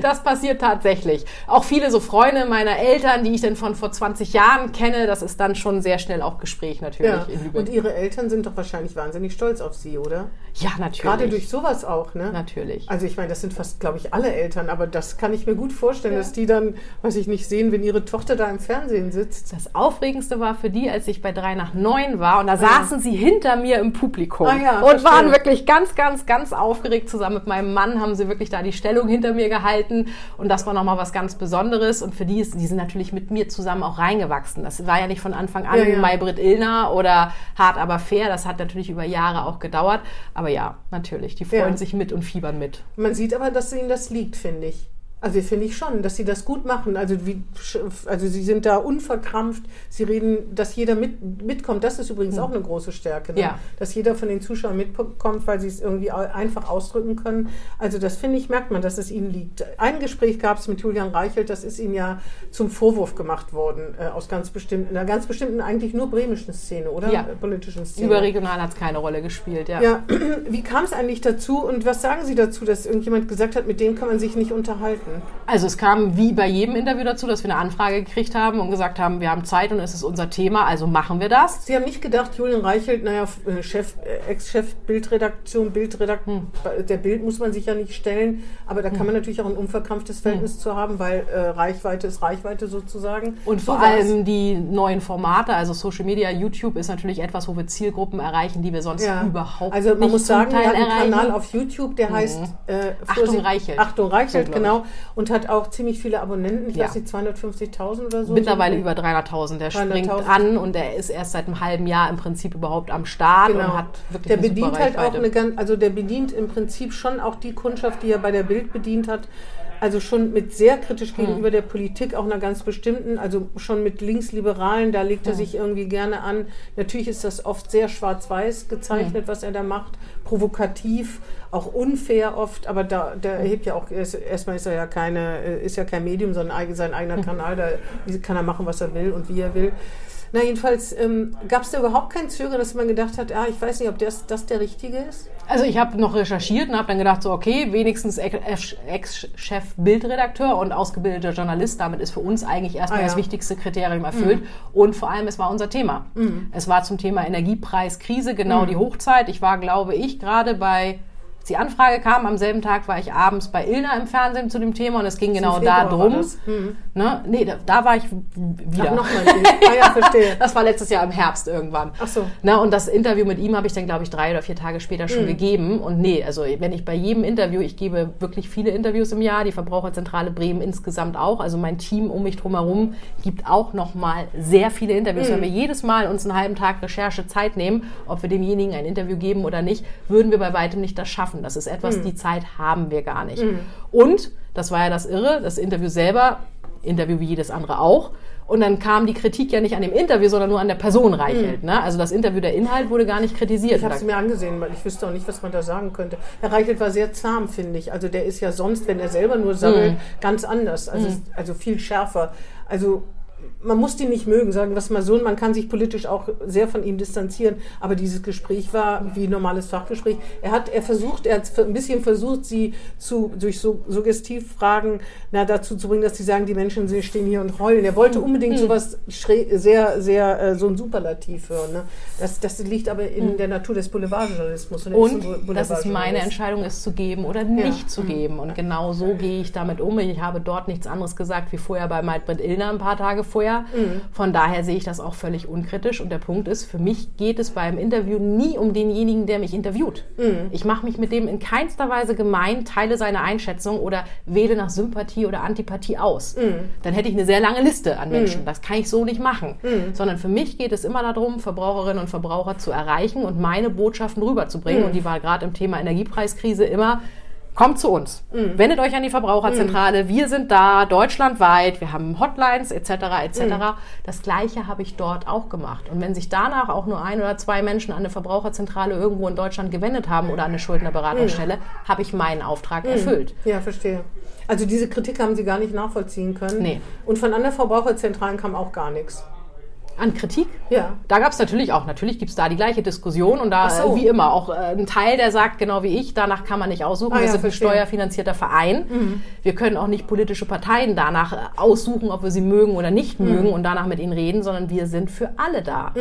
Das passiert tatsächlich. Auch viele so Freunde meiner Eltern, die ich dann von vor 20 Jahren kenne, das ist dann schon sehr schnell auch Gespräch natürlich Ja. Und Ihre Eltern sind doch wahrscheinlich wahnsinnig stolz auf Sie, oder? ja, natürlich. Gerade durch sowas auch, ne? Natürlich. Also ich meine, das sind fast, glaube ich, alle Eltern, aber das kann ich mir gut vorstellen, dass die dann, weiß ich nicht, sehen, wenn ihre Tochter da im Fernsehen sitzt. Das Aufregendste war für die, als ich bei 3 nach 9 war und da saßen sie hinter mir im Publikum Ah ja, und verstehe. waren wirklich ganz, ganz, ganz aufgeregt. Zusammen mit meinem Mann haben sie wirklich da die Stellung hinter mir gehalten und das war nochmal was ganz Besonderes und für die ist, die sind natürlich mit mir zusammen auch reingewachsen. Das war ja nicht von Anfang an Ja, ja. Maybrit Illner oder Hart aber fair. Das hat natürlich über Jahre auch gedauert. Aber ja, natürlich, die freuen Ja. sich mit und fiebern mit. Man sieht aber, dass ihnen das liegt, finde ich. Also finde ich schon, dass sie das gut machen. Also, wie, also sie sind da unverkrampft. Sie reden, dass jeder mit, mitkommt. Das ist übrigens auch eine große Stärke. Ne? Ja. Dass jeder von den Zuschauern mitkommt, weil sie es irgendwie einfach ausdrücken können. Also das finde ich, merkt man, dass es ihnen liegt. Ein Gespräch gab es mit Julian Reichelt, das ist ihnen ja zum Vorwurf gemacht worden, äh, aus ganz bestimmten, einer ganz bestimmten, eigentlich nur bremischen Szene, oder? Ja. Äh, Politischen Szene. Überregional hat es keine Rolle gespielt, ja. Ja, wie kam es eigentlich dazu und was sagen Sie dazu, dass irgendjemand gesagt hat, mit dem kann man sich nicht unterhalten? Also es kam wie bei jedem Interview dazu, dass wir eine Anfrage gekriegt haben und gesagt haben, wir haben Zeit und es ist unser Thema, also machen wir das. Sie haben nicht gedacht, Julian Reichelt, naja, äh, Chef, äh, Ex-Chef Bildredaktion, Bildredaktion, der Bild muss man sich ja nicht stellen, aber da kann man natürlich auch ein unverkrampftes Verhältnis zu haben, weil äh, Reichweite ist Reichweite sozusagen. Und So vor allem die neuen Formate, also Social Media, YouTube ist natürlich etwas, wo wir Zielgruppen erreichen, die wir sonst Ja. überhaupt also man nicht muss zum sagen, Teil er hat einen erreichen. Kanal auf YouTube, der heißt äh, Achtung, Vorsicht- Reichelt. Achtung Reichelt, So, genau. Und hat auch ziemlich viele Abonnenten, ich Ja. weiß nicht, 250.000 oder so. Mittlerweile über 300.000. Der 300.000. springt an und er ist erst seit einem halben Jahr im Prinzip überhaupt am Start und hat wirklich der eine bedient super halt auch eine ganz, also der bedient im Prinzip schon auch die Kundschaft, die er bei der Bild bedient hat. Also schon mit sehr kritisch Hm. gegenüber der Politik, auch einer ganz bestimmten, also schon mit Linksliberalen, da legt er sich irgendwie gerne an. Natürlich ist das oft sehr schwarz-weiß Hm. gezeichnet, was er da macht, provokativ, auch unfair oft, aber da, der erhebt ja auch, erst- erstmal ist er ja keine, äh, ist ja kein Medium, sondern sein eigener Kanal, da kann er machen, was er will und wie er will. Na, jedenfalls ähm, gab es da überhaupt kein Zögern, dass man gedacht hat, ah, ich weiß nicht, ob das, das der Richtige ist? Also ich habe noch recherchiert und habe dann gedacht, so okay, wenigstens Ex-Chef Bildredakteur und ausgebildeter Journalist, damit ist für uns eigentlich erstmal Ah, ja. das wichtigste Kriterium erfüllt. Und vor allem, es war unser Thema. Es war zum Thema Energiepreiskrise genau die Hochzeit. Ich war, glaube ich, gerade bei, die Anfrage kam, am selben Tag war ich abends bei Ilna im Fernsehen zu dem Thema und es ging genau Februar war darum. das. Ne? Nee, da, da war ich wieder. Ach, nochmal. Ah ja, verstehe. Das war letztes Jahr im Herbst irgendwann. Ach so. Na, und das Interview mit ihm habe ich dann, glaube ich, drei oder vier Tage später Mhm. schon gegeben. Und nee, also wenn ich bei jedem Interview, ich gebe wirklich viele Interviews im Jahr, die Verbraucherzentrale Bremen insgesamt auch, also mein Team um mich drumherum gibt auch nochmal sehr viele Interviews. Mhm. Wenn wir jedes Mal uns einen halben Tag Recherche Zeit nehmen, ob wir demjenigen ein Interview geben oder nicht, würden wir bei weitem nicht das schaffen. Das ist etwas, Mhm. die Zeit haben wir gar nicht. Und, das war ja das Irre, das Interview selber, Interview wie jedes andere auch, und dann kam die Kritik ja nicht an dem Interview, sondern nur an der Person Reichelt. Ne? Also das Interview, der Inhalt wurde gar nicht kritisiert. Ich habe es mir angesehen, weil ich wüsste auch nicht, was man da sagen könnte. Herr Reichelt war sehr zahm, finde ich. Also der ist ja sonst, wenn er selber nur sammelt, ganz anders. Also, es- also viel schärfer. Also man muss ihn nicht mögen, sagen wir es mal so. Und man kann sich politisch auch sehr von ihm distanzieren. Aber dieses Gespräch war wie ein normales Fachgespräch. Er hat, er versucht, er hat ein bisschen versucht, sie zu, durch so Suggestivfragen na, dazu zu bringen, dass sie sagen, die Menschen stehen hier und heulen. Er wollte unbedingt sowas schräg, sehr, sehr, äh, so ein Superlativ hören. Ne? Das, das liegt aber in der Natur des Boulevardjournalismus. Und ein Boulevardjournalist. dass es meine Entscheidung ist, zu geben oder nicht zu geben. Und genau so gehe ich damit um. Ich habe dort nichts anderes gesagt wie vorher bei Maidbrit Illner ein paar Tage vorher. Von daher sehe ich das auch völlig unkritisch. Und der Punkt ist, für mich geht es beim Interview nie um denjenigen, der mich interviewt. Ich mache mich mit dem in keinster Weise gemein, teile seine Einschätzung oder wähle nach Sympathie oder Antipathie aus. Dann hätte ich eine sehr lange Liste an Menschen. Das kann ich so nicht machen. Sondern für mich geht es immer darum, Verbraucherinnen und Verbraucher zu erreichen und meine Botschaften rüberzubringen. Und die war gerade im Thema Energiepreiskrise immer, Kommt zu uns. Wendet euch an die Verbraucherzentrale. Wir sind da, deutschlandweit. Wir haben Hotlines etc. etc. Das Gleiche habe ich dort auch gemacht. Und wenn sich danach auch nur ein oder zwei Menschen an eine Verbraucherzentrale irgendwo in Deutschland gewendet haben oder an eine Schuldnerberatungsstelle, habe ich meinen Auftrag erfüllt. Ja, verstehe. Also diese Kritik haben Sie gar nicht nachvollziehen können. Nee. Und von anderen Verbraucherzentralen kam auch gar nichts. An Kritik? Ja. Da gab es natürlich auch, natürlich gibt es da die gleiche Diskussion und da so. wie immer auch äh, ein Teil, der sagt, genau wie ich, danach kann man nicht aussuchen, Ah, wir ja, sind ein. Mhm. steuerfinanzierter Verein. Wir können auch nicht politische Parteien danach äh, aussuchen, ob wir sie mögen oder nicht Mhm. mögen und danach mit ihnen reden, sondern wir sind für alle da.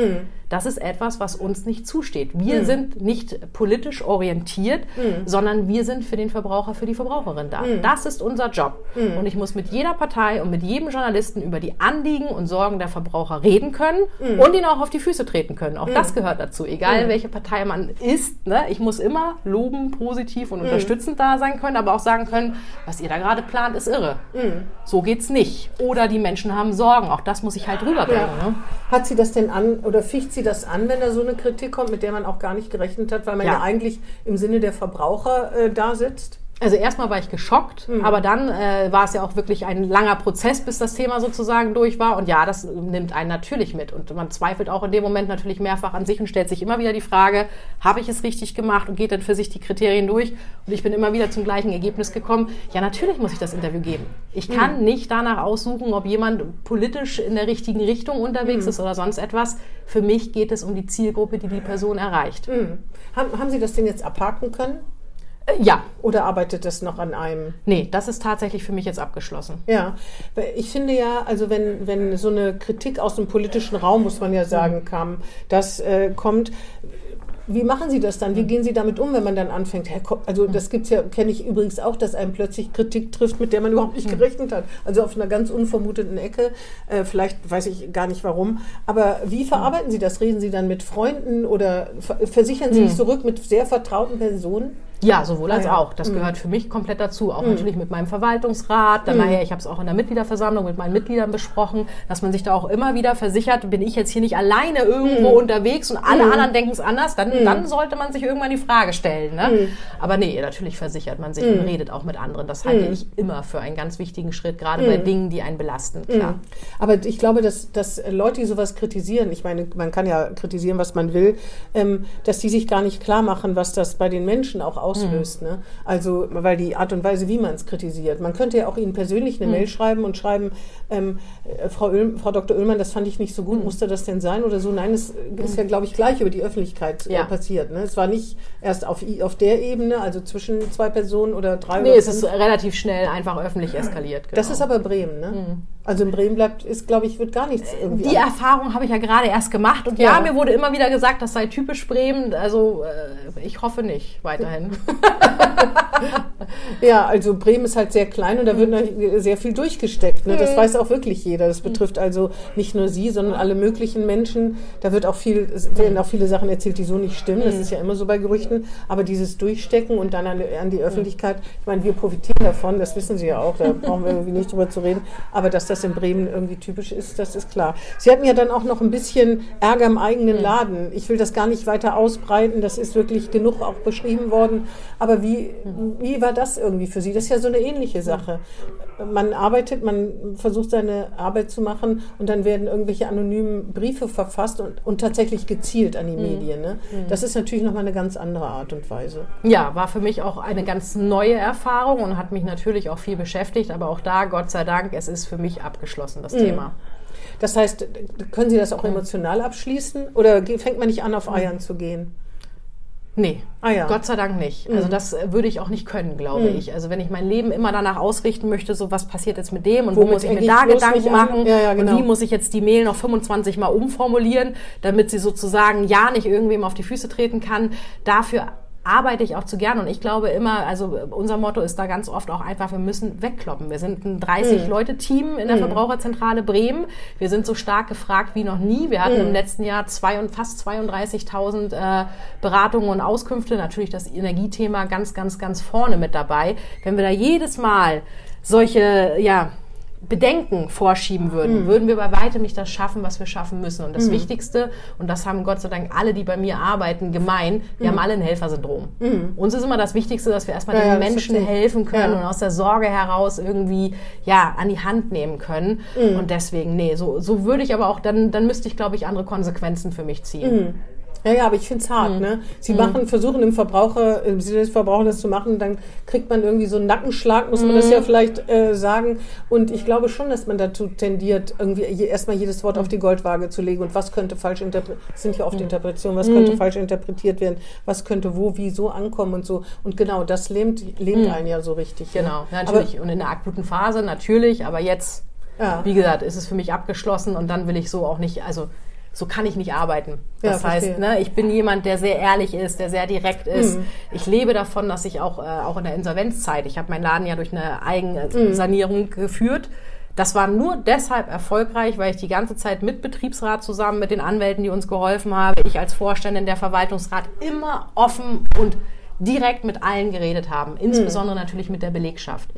Das ist etwas, was uns nicht zusteht. Mhm. Wir sind nicht politisch orientiert, sondern wir sind für den Verbraucher, für die Verbraucherin da. Mhm. Das ist unser Job. Und ich muss mit jeder Partei und mit jedem Journalisten über die Anliegen und Sorgen der Verbraucher reden können Mhm. und ihnen auch auf die Füße treten können. Auch das gehört dazu, egal welche Partei man ist. Ne? Ich muss immer loben, positiv Mhm. und unterstützend da sein können, aber auch sagen können, was ihr da gerade plant, ist irre. Mhm. So geht's nicht. Oder die Menschen haben Sorgen. Auch das muss ich halt rüberbringen. Ja. Ne? Hat sie das denn an oder ficht sie das an, wenn da so eine Kritik kommt, mit der man auch gar nicht gerechnet hat, weil man ja, Ja. eigentlich im Sinne der Verbraucher äh, da sitzt? Also erstmal war ich geschockt, Mhm. aber dann äh, war es ja auch wirklich ein langer Prozess, bis das Thema sozusagen durch war. Und ja, das nimmt einen natürlich mit. Und man zweifelt auch in dem Moment natürlich mehrfach an sich und stellt sich immer wieder die Frage, habe ich es richtig gemacht und geht dann für sich die Kriterien durch. Und ich bin immer wieder zum gleichen Ergebnis gekommen. Ja, natürlich muss ich das Interview geben. Ich kann nicht danach aussuchen, ob jemand politisch in der richtigen Richtung unterwegs ist oder sonst etwas. Für mich geht es um die Zielgruppe, die die Person erreicht. Hm. Haben, haben Sie das denn jetzt abhaken können? Äh, ja, Oder arbeitet das noch an einem? nee, das ist tatsächlich für mich jetzt abgeschlossen. Ja, ich finde ja, also wenn, wenn so eine Kritik aus dem politischen Raum, muss man ja sagen, kam, das äh, kommt, wie machen Sie das dann? Wie gehen Sie damit um, wenn man dann anfängt? Also das gibt's ja, kenne ich übrigens auch, dass einem plötzlich Kritik trifft, mit der man überhaupt nicht gerechnet hat. Also auf einer ganz unvermuteten Ecke. Äh, vielleicht weiß ich gar nicht warum. Aber wie verarbeiten Sie das? Reden Sie dann mit Freunden oder ver versichern Sie sich zurück mit sehr vertrauten Personen? Ja, sowohl als Ah ja. auch. Das gehört für mich komplett dazu. Auch natürlich mit meinem Verwaltungsrat. Dann nachher, ich habe es auch in der Mitgliederversammlung mit meinen Mitgliedern besprochen, dass man sich da auch immer wieder versichert, bin ich jetzt hier nicht alleine irgendwo unterwegs und alle anderen denken es anders, dann, dann sollte man sich irgendwann die Frage stellen. Ne? Aber nee, natürlich versichert man sich und redet auch mit anderen. Das halte ich immer für einen ganz wichtigen Schritt, gerade bei Dingen, die einen belasten. Klar. Aber ich glaube, dass, dass Leute, die sowas kritisieren, ich meine, man kann ja kritisieren, was man will, ähm, dass die sich gar nicht klar machen, was das bei den Menschen auch auslöst. Ne? Also, weil die Art und Weise, wie man es kritisiert. Man könnte ja auch Ihnen persönlich eine Mail schreiben und schreiben, ähm, äh, Frau, Öl, Frau Dr. Oehlmann, das fand ich nicht so gut, musste das denn sein oder so? Nein, es ist ja, glaube ich, gleich über die Öffentlichkeit äh, Ja. passiert. Ne? Es war nicht erst auf, auf der Ebene, also zwischen zwei Personen oder drei Nee, oder es ist fünf. relativ schnell einfach öffentlich eskaliert. Genau. Das ist aber Bremen, ne? Also in Bremen bleibt, ist, glaube ich, wird gar nichts irgendwie. die Erfahrung habe ich ja gerade erst gemacht und ja. Ja. mir wurde immer wieder gesagt, das sei typisch Bremen. Also äh, ich hoffe nicht weiterhin. Ja, also Bremen ist halt sehr klein und da wird noch sehr viel durchgesteckt. Ne? Das weiß auch wirklich jeder. Das betrifft also nicht nur Sie, sondern alle möglichen Menschen. Da wird auch viel, werden auch viele Sachen erzählt, die so nicht stimmen. Das ist ja immer so bei Gerüchten. Aber dieses Durchstecken und dann an, an die Öffentlichkeit, ich meine, wir profitieren davon, das wissen Sie ja auch, da brauchen wir irgendwie nicht drüber zu reden. Aber dass das in Bremen irgendwie typisch ist, das ist klar. Sie hatten ja dann auch noch ein bisschen Ärger im eigenen Laden. Ich will das gar nicht weiter ausbreiten, das ist wirklich genug auch beschrieben worden. Aber wie, wie war das irgendwie für Sie? Das ist ja so eine ähnliche Sache. Man arbeitet, man versucht seine Arbeit zu machen und dann werden irgendwelche anonymen Briefe verfasst und, und tatsächlich gezielt an die Medien. Ne? Das ist natürlich nochmal eine ganz andere Art und Weise. Ja, war für mich auch eine ganz neue Erfahrung und hat mich natürlich auch viel beschäftigt. Aber auch da, Gott sei Dank, es ist für mich abgeschlossen, das Thema. Das heißt, können Sie das auch emotional abschließen oder fängt man nicht an, auf Eiern zu gehen? Nee, Ah ja. Gott sei Dank nicht. Also das äh, würde ich auch nicht können, glaube ich. Also wenn ich mein Leben immer danach ausrichten möchte, so was passiert jetzt mit dem und wo muss ich mir da Gedanken machen Ja, ja, genau. und wie muss ich jetzt die Mail noch 25 Mal umformulieren, damit sie sozusagen ja nicht irgendwem auf die Füße treten kann. Dafür arbeite ich auch zu gern und ich glaube immer, also unser Motto ist da ganz oft auch einfach, wir müssen wegkloppen. Wir sind ein 30-Leute-Team in der Verbraucherzentrale Bremen. Wir sind so stark gefragt wie noch nie. Wir hatten im letzten Jahr zwei und fast 32.000 äh, Beratungen und Auskünfte. Natürlich das Energiethema ganz, ganz, ganz vorne mit dabei. Wenn wir da jedes Mal solche, ja, Bedenken vorschieben würden, würden wir bei weitem nicht das schaffen, was wir schaffen müssen. Und das Wichtigste, und das haben Gott sei Dank alle, die bei mir arbeiten, gemein, wir haben alle ein Helfersyndrom. Uns ist immer das Wichtigste, dass wir erstmal Ja, den Menschen helfen können Ja. und aus der Sorge heraus irgendwie ja an die Hand nehmen können. Und deswegen, nee, so, so würde ich aber auch, dann, dann müsste ich, glaube ich, andere Konsequenzen für mich ziehen. Ja, ja, aber ich finde es hart. Ne? Sie machen, versuchen im Verbraucher, im Sinne des Verbrauchers das zu machen, dann kriegt man irgendwie so einen Nackenschlag, muss man das ja vielleicht äh, sagen. Und ich glaube schon, dass man dazu tendiert, irgendwie je, erstmal jedes Wort auf die Goldwaage zu legen und was könnte falsch interpretiert, sind ja oft Interpretationen, was könnte falsch interpretiert werden, was könnte wo, wie, so ankommen und so. Und genau, das lähmt, lähmt einen ja so richtig. ne? Genau, natürlich. und in der akuten Phase natürlich, aber jetzt, Ja. wie gesagt, ist es für mich abgeschlossen und dann will ich so auch nicht, also so kann ich nicht arbeiten. Ja, Das heißt, verstehe. ne, ich bin jemand, der sehr ehrlich ist, der sehr direkt ist. Mhm. Ich lebe davon, dass ich auch, äh, auch in der Insolvenzzeit, ich habe meinen Laden ja durch eine Eigensanierung geführt. Das war nur deshalb erfolgreich, weil ich die ganze Zeit mit Betriebsrat zusammen, mit den Anwälten, die uns geholfen haben, ich als Vorständin der Verwaltungsrat immer offen und direkt mit allen geredet haben, insbesondere natürlich mit der Belegschaft.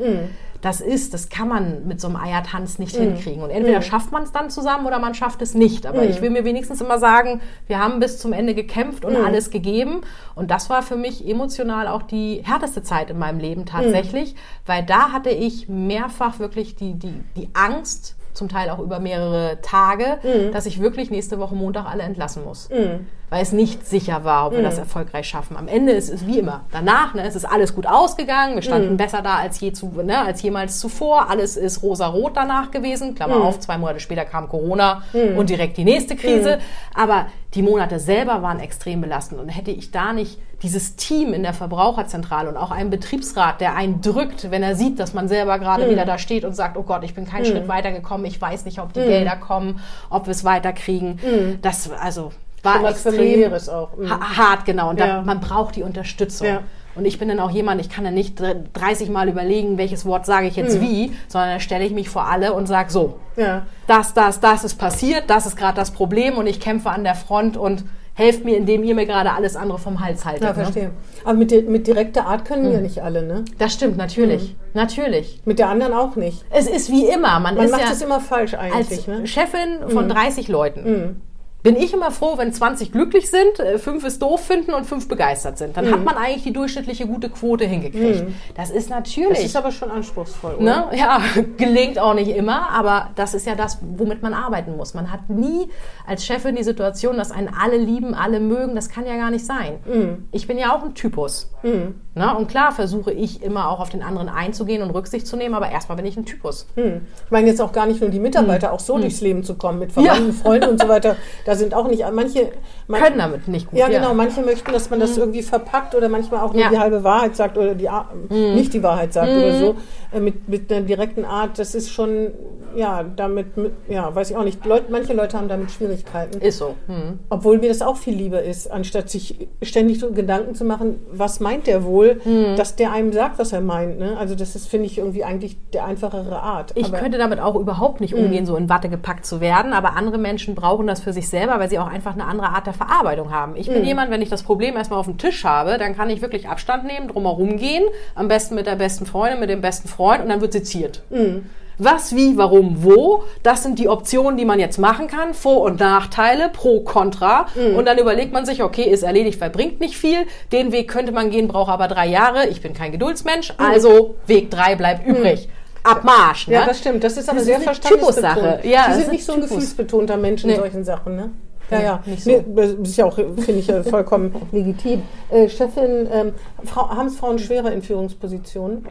Das ist, das kann man mit so einem Eiertanz nicht hinkriegen. Und entweder schafft man es dann zusammen oder man schafft es nicht. Aber ich will mir wenigstens immer sagen, wir haben bis zum Ende gekämpft und alles gegeben. Und das war für mich emotional auch die härteste Zeit in meinem Leben tatsächlich, weil da hatte ich mehrfach wirklich die, die, die Angst, zum Teil auch über mehrere Tage, dass ich wirklich nächste Woche Montag alle entlassen muss. Weil es nicht sicher war, ob wir das erfolgreich schaffen. Am Ende ist es wie immer. Danach ne, es ist alles gut ausgegangen. Wir standen besser da als, je zu, ne, als jemals zuvor. Alles ist rosa-rot danach gewesen. Klammer auf, zwei Monate später kam Corona und direkt die nächste Krise. Aber die Monate selber waren extrem belastend. Und hätte ich da nicht dieses Team in der Verbraucherzentrale und auch einen Betriebsrat, der einen drückt, wenn er sieht, dass man selber gerade wieder da steht und sagt, oh Gott, ich bin keinen Schritt weitergekommen, ich weiß nicht, ob die Gelder kommen, ob wir es weiterkriegen. Das also war extrem. Mhm. ha- hart, genau. Und Ja. da, man braucht die Unterstützung. Ja. Und ich bin dann auch jemand, ich kann dann nicht dr- 30 Mal überlegen, welches Wort sage ich Mhm. jetzt wie, sondern dann stelle ich mich vor alle und sage so, Ja. das, das, das ist passiert, das ist gerade das Problem und ich kämpfe an der Front und helft mir, indem ihr mir gerade alles andere vom Hals haltet. Ja, ne? verstehe. Aber mit, mit direkter Art können ja nicht alle, ne? Das stimmt, natürlich. Mhm. Natürlich. Mit der anderen auch nicht. Es ist wie immer. Man, Man macht ja es immer falsch als eigentlich, ne? Chefin von 30 Leuten. Bin ich immer froh, wenn 20 glücklich sind, äh, fünf es doof finden und fünf begeistert sind. Dann hat man eigentlich die durchschnittliche gute Quote hingekriegt. Das ist natürlich. Das ist aber schon anspruchsvoll, oder? Ne? Ja, gelingt auch nicht immer, aber das ist ja das, womit man arbeiten muss. Man hat nie als Chefin die Situation, dass einen alle lieben, alle mögen. Das kann ja gar nicht sein. Ich bin ja auch ein Typus. Ne? Und klar versuche ich immer auch auf den anderen einzugehen und Rücksicht zu nehmen, aber erstmal bin ich ein Typus. Hm. Ich meine jetzt auch gar nicht nur die Mitarbeiter, auch so durchs Leben zu kommen, mit Verwandten, Freunden und so weiter. Da sind auch nicht, manche... man- Können damit nicht gut. Ja, genau. Manche möchten, dass man das irgendwie verpackt oder manchmal auch nur Ja. die halbe Wahrheit sagt oder die A- nicht die Wahrheit sagt oder so. Äh, mit, mit einer direkten Art. Das ist schon, ja, damit, mit, ja, weiß ich auch nicht. Leute, manche Leute haben damit Schwierigkeiten. Ist so. Hm. Obwohl mir das auch viel lieber ist, anstatt sich ständig so Gedanken zu machen, was meint der wohl, Hm. dass der einem sagt, was er meint. Ne? Also das ist, finde ich, irgendwie eigentlich der einfachere Art. Ich Aber- könnte damit auch überhaupt nicht umgehen, so in Watte gepackt zu werden, aber andere Menschen brauchen das für sich selber, weil sie auch einfach eine andere Art der Verarbeitung haben. Ich bin jemand, wenn ich das Problem erstmal auf dem Tisch habe, dann kann ich wirklich Abstand nehmen, drumherum gehen, am besten mit der besten Freundin, mit dem besten Freund und dann wird seziert. Was, wie, warum, wo, das sind die Optionen, die man jetzt machen kann, Vor- und Nachteile, Pro, Contra. Und dann überlegt man sich, okay, ist erledigt, weil bringt nicht viel. Den Weg könnte man gehen, braucht aber drei Jahre. Ich bin kein Geduldsmensch, also Weg drei bleibt übrig. Abmarsch. Ne? Ja, das stimmt. Das ist aber Das sehr verstandesbetont. Ja, Sie sind nicht so ein Typus. gefühlsbetonter Mensch in Nee. solchen Sachen, ne? Ja, ja. nicht so. Nee, das ist ja auch, finde ich, ja vollkommen legitim. Äh, Chefin, ähm, haben es Frauen schwerer in Führungspositionen?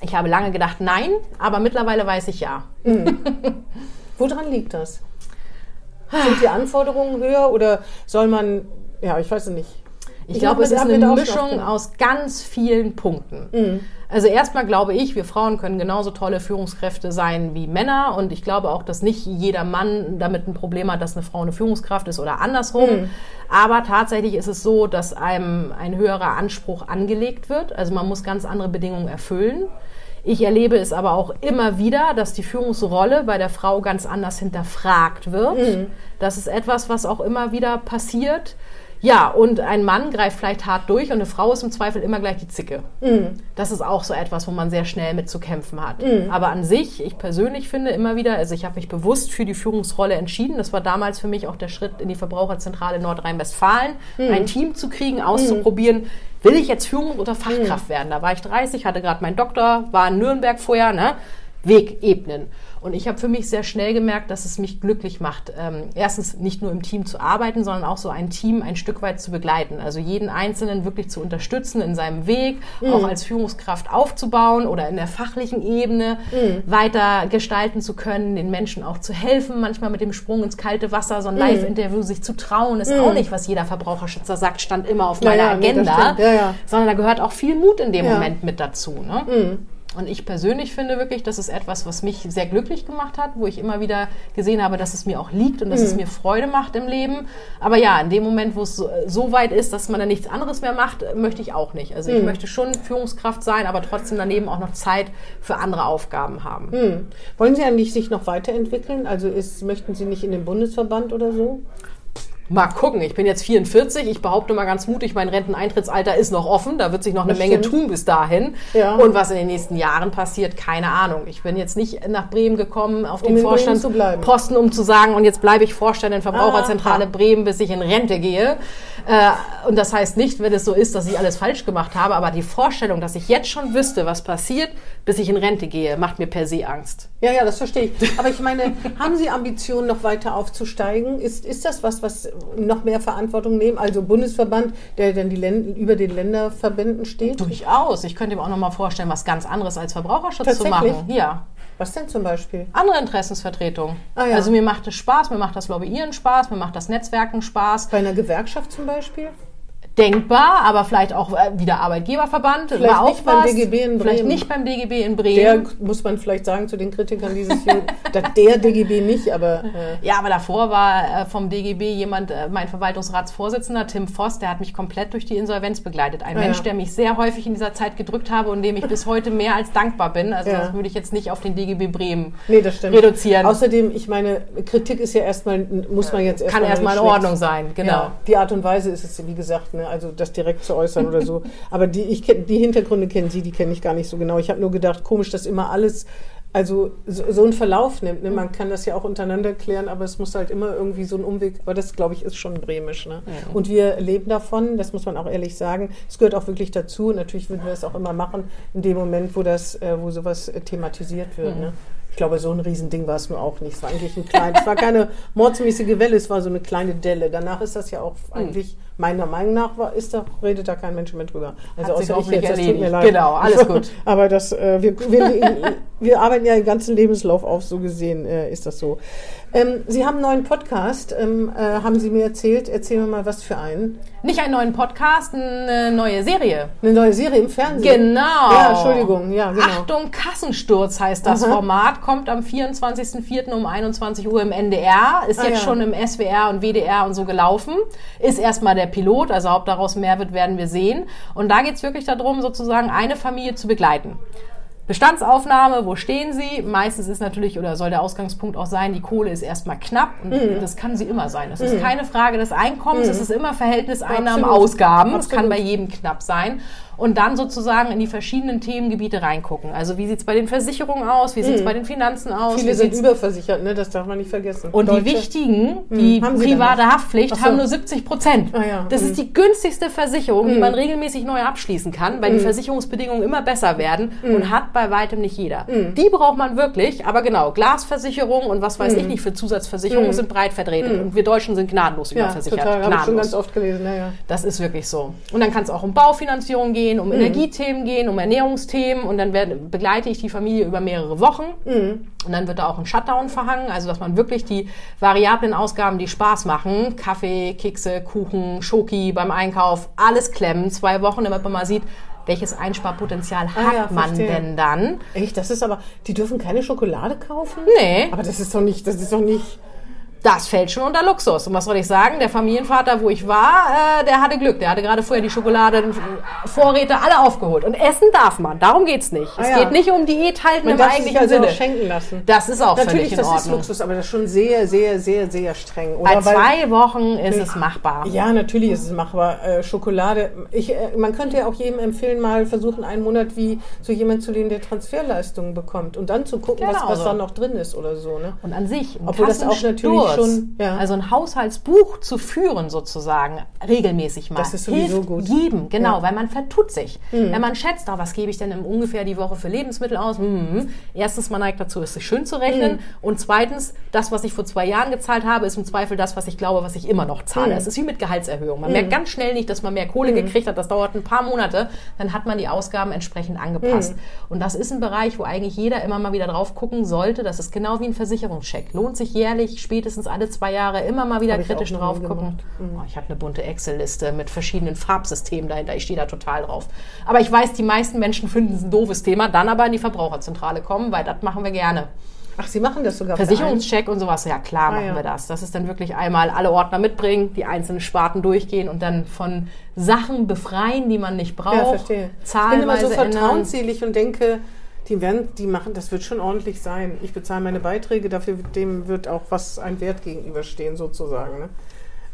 Ich habe lange gedacht, nein, aber mittlerweile weiß ich ja. Woran liegt das? Sind die Anforderungen höher oder soll man, ja, ich weiß es nicht. Ich, glaube, es ist eine Mischung aus ganz vielen Punkten. Mhm. Also erstmal glaube ich, wir Frauen können genauso tolle Führungskräfte sein wie Männer und ich glaube auch, dass nicht jeder Mann damit ein Problem hat, dass eine Frau eine Führungskraft ist oder andersrum. Mhm. Aber tatsächlich ist es so, dass einem ein höherer Anspruch angelegt wird. Also man muss ganz andere Bedingungen erfüllen. Ich erlebe es aber auch immer wieder, dass die Führungsrolle bei der Frau ganz anders hinterfragt wird. Mhm. Das ist etwas, was auch immer wieder passiert. Ja, und ein Mann greift vielleicht hart durch und eine Frau ist im Zweifel immer gleich die Zicke. Das ist auch so etwas, wo man sehr schnell mit zu kämpfen hat. Aber an sich, ich persönlich finde immer wieder, also ich habe mich bewusst für die Führungsrolle entschieden. Das war damals für mich auch der Schritt in die Verbraucherzentrale Nordrhein-Westfalen, ein Team zu kriegen, auszuprobieren. Will ich jetzt Führung oder Fachkraft werden? Da war ich 30, hatte gerade meinen Doktor, war in Nürnberg vorher, ne? Weg ebnen. Und ich habe für mich sehr schnell gemerkt, dass es mich glücklich macht, ähm, erstens nicht nur im Team zu arbeiten, sondern auch so ein Team ein Stück weit zu begleiten. Also jeden Einzelnen wirklich zu unterstützen in seinem Weg, auch als Führungskraft aufzubauen oder in der fachlichen Ebene weiter gestalten zu können, den Menschen auch zu helfen, manchmal mit dem Sprung ins kalte Wasser, so ein Live-Interview sich zu trauen, ist auch nicht, was jeder Verbraucherschützer sagt, stand immer auf meiner ja, das Agenda. Ja, ja. sondern da gehört auch viel Mut in dem Ja. Moment mit dazu. Ne? Und ich persönlich finde wirklich, das ist etwas, was mich sehr glücklich gemacht hat, wo ich immer wieder gesehen habe, dass es mir auch liegt und dass es mir Freude macht im Leben. Aber ja, in dem Moment, wo es so, so weit ist, dass man dann nichts anderes mehr macht, möchte ich auch nicht. Also ich möchte schon Führungskraft sein, aber trotzdem daneben auch noch Zeit für andere Aufgaben haben. Hm. Wollen Sie eigentlich sich noch weiterentwickeln? Also ist, möchten Sie nicht in den Bundesverband oder so? Mal gucken, ich bin jetzt 44, ich behaupte mal ganz mutig, mein Renteneintrittsalter ist noch offen, da wird sich noch eine Das Menge stimmt. tun bis dahin. Ja. Und was in den nächsten Jahren passiert, keine Ahnung. Ich bin jetzt nicht nach Bremen gekommen, auf den in Bremen Vorstand zu bleiben. Posten, um zu sagen, und jetzt bleibe ich Vorstand in Verbraucherzentrale Aha. Bremen, bis ich in Rente gehe. Äh, und das heißt nicht, wenn es so ist, dass ich alles falsch gemacht habe, aber die Vorstellung, dass ich jetzt schon wüsste, was passiert, bis ich in Rente gehe, macht mir per se Angst. Ja, ja, das verstehe ich. Aber ich meine, haben Sie Ambitionen, noch weiter aufzusteigen? Ist, ist das was, was noch mehr Verantwortung nehmen? Also Bundesverband, der dann die Län über den Länderverbänden steht? Durchaus. Ich könnte mir auch noch mal vorstellen, was ganz anderes als Verbraucherschutz zu machen. Ja. Was denn zum Beispiel? andere Interessensvertretung. Ah, ja. Also mir macht es Spaß, mir macht das Lobbyieren Spaß, mir macht das Netzwerken Spaß. Bei einer Gewerkschaft zum Beispiel? Denkbar, aber vielleicht auch äh, wieder Arbeitgeberverband. Vielleicht war auch nicht beim. DGB in Vielleicht Bremen. nicht beim DGB in Der, Bremen. muss man vielleicht sagen zu den Kritikern dieses Jahr, der, der DGB nicht, aber äh, Ja, aber davor war äh, vom DGB jemand, äh, mein Verwaltungsratsvorsitzender, Tim Voss, der hat mich komplett durch die Insolvenz begleitet. Ein Ah, Mensch, ja. der mich sehr häufig in dieser Zeit gedrückt habe und dem ich bis heute mehr als dankbar bin. Also Ja. das würde ich jetzt nicht auf den DGB Bremen nee, das stimmt. reduzieren. Außerdem, ich meine, Kritik ist ja erstmal, muss man jetzt erstmal. Kann erstmal in Ordnung sein, genau. Ja, die Art und Weise ist es, wie gesagt, ne, also das direkt zu äußern oder so. Aber die, ich kenn, die Hintergründe kennen Sie, die kenne ich gar nicht so genau. Ich habe nur gedacht, komisch, dass immer alles also so, so einen Verlauf nimmt. Ne? Man kann das ja auch untereinander klären, aber es muss halt immer irgendwie so ein Umweg, aber das, glaube ich, ist schon bremisch. Ne? Ja. Und wir leben davon, das muss man auch ehrlich sagen. Es gehört auch wirklich dazu. Natürlich würden wir es auch immer machen, in dem Moment, wo das, äh, wo sowas äh, thematisiert wird. Ne? Ich glaube, so ein Riesending war es nur auch nicht. Es war eigentlich ein kleines, es war keine mordsmäßige Welle, es war so eine kleine Delle. Danach ist das ja auch eigentlich, meiner Meinung nach, war, ist da, redet da kein Mensch mehr drüber. Also Hat außer ich jetzt, das tut mir erledigt. leid. Genau, alles gut. Aber das, äh, wir, wir, wir arbeiten ja den ganzen Lebenslauf auf, so gesehen äh, ist das so. Ähm, Sie haben einen neuen Podcast, ähm, äh, haben Sie mir erzählt. Erzählen wir mal, was für einen. Nicht einen neuen Podcast, eine neue Serie. Eine neue Serie im Fernsehen. Genau. Ja, Entschuldigung, ja, genau. Achtung, Kassensturz heißt das Aha. Format, kommt am 24.04. um 21 Uhr im NDR, ist Ah, jetzt ja. schon im SWR und WDR und so gelaufen. Ist erstmal der Pilot, also ob daraus mehr wird, werden wir sehen. Und da geht's wirklich darum, sozusagen eine Familie zu begleiten. Bestandsaufnahme, wo stehen Sie? Meistens ist natürlich, oder soll der Ausgangspunkt auch sein, die Kohle ist erstmal knapp und Mhm. das kann sie immer sein. Das ist keine Frage des Einkommens, es ist immer Verhältnis Einnahmen, Absolut. Ausgaben. Es kann bei jedem knapp sein. Und dann sozusagen in die verschiedenen Themengebiete reingucken. Also wie sieht's bei den Versicherungen aus, wie sieht's bei den Finanzen aus, Mhm. Viele sind überversichert, ne? das darf man nicht vergessen. und die Deutsche- wichtigen, die Haben sie private dann nicht? Haftpflicht, so. haben nur 70 Prozent. Ah ja, Das mhm. ist die günstigste Versicherung, die man regelmäßig neu abschließen kann, weil die Versicherungsbedingungen immer besser werden und hat bei weitem nicht jeder. Die braucht man wirklich, aber genau, Glasversicherung und was weiß ich nicht für Zusatzversicherungen sind breit vertreten. Und wir Deutschen sind gnadenlos ja, überversichert. total, habe ich schon Gnadenlos. ganz oft gelesen. Ja, ja. Das ist wirklich so. Und dann kann es auch um Baufinanzierung gehen, Mhm. um Energiethemen gehen, um Ernährungsthemen und dann werde, begleite ich die Familie über mehrere Wochen. Mhm. Und dann wird da auch ein Shutdown verhangen, also dass man wirklich die variablen Ausgaben, die Spaß machen, Kaffee, Kekse, Kuchen, Schoki beim Einkauf, alles klemmen, zwei Wochen, damit man mal sieht, welches Einsparpotenzial hat Ah ja, man verstehe. denn dann? Echt, das ist aber, die dürfen keine Schokolade kaufen? Nee. Aber das ist doch nicht, das ist doch nicht. Das fällt schon unter Luxus. Und was soll ich sagen? Der Familienvater, wo ich war, äh, der hatte Glück. Der hatte gerade vorher die Schokolade, äh, Vorräte alle aufgeholt. Und essen darf man. Darum geht's nicht. es Ah ja. geht nicht um Diät halten Man im darf sich eigentlichen also Sinne. auch schenken lassen. Das ist auch Natürlich, völlig in das ist Ordnung. Luxus, aber das ist schon sehr, sehr, sehr, sehr streng. Bei Oder? Weil- zwei Wochen ist es machbar. Ja, natürlich ist es machbar. Äh, Schokolade. Ich, äh, man könnte ja auch jedem empfehlen, mal versuchen, einen Monat wie so jemand zu lehnen, der Transferleistungen bekommt und dann zu gucken, was, Genau was so. da noch drin ist oder so. Ne? Und an sich, Obwohl das auch natürlich schon- ja. also ein Haushaltsbuch zu führen sozusagen, regelmäßig mal, Das ist sowieso hilft gut. jedem, genau, Ja. Mhm. weil man vertut sich. Wenn man schätzt, oh, was gebe ich denn im ungefähr die Woche für Lebensmittel aus? Hm, erstens, man neigt dazu, es sich schön zu rechnen Mhm. und zweitens, das, was ich vor zwei Jahren gezahlt habe, ist im Zweifel das, was ich glaube, was ich immer noch zahle. Mhm. Es ist wie mit Gehaltserhöhung. Man merkt ganz schnell nicht, dass man mehr Kohle gekriegt hat, das dauert ein paar Monate, dann hat man die Ausgaben entsprechend angepasst. Und das ist ein Bereich, wo eigentlich jeder immer mal wieder drauf gucken sollte. Das ist genau wie ein Versicherungscheck. Lohnt sich jährlich, spätestens alle zwei Jahre, immer mal wieder Hab kritisch drauf gucken. gemacht. Oh, ich habe eine bunte Excel-Liste mit verschiedenen Farbsystemen dahinter. Ich stehe da total drauf. Aber ich weiß, die meisten Menschen finden es ein doofes Thema, dann aber in die Verbraucherzentrale kommen, weil das machen wir gerne. Ach, Sie machen das sogar? Versicherungscheck und sowas, ja klar Ah, machen ja. wir das. Das ist dann wirklich einmal alle Ordner mitbringen, die einzelnen Sparten durchgehen und dann von Sachen befreien, die man nicht braucht. Ja, verstehe. Ich bin immer so vertrauensselig und denke, die werden, die machen, das wird schon ordentlich sein. Ich bezahle meine Beiträge, dafür dem wird auch was ein Wert gegenüberstehen sozusagen. Ne?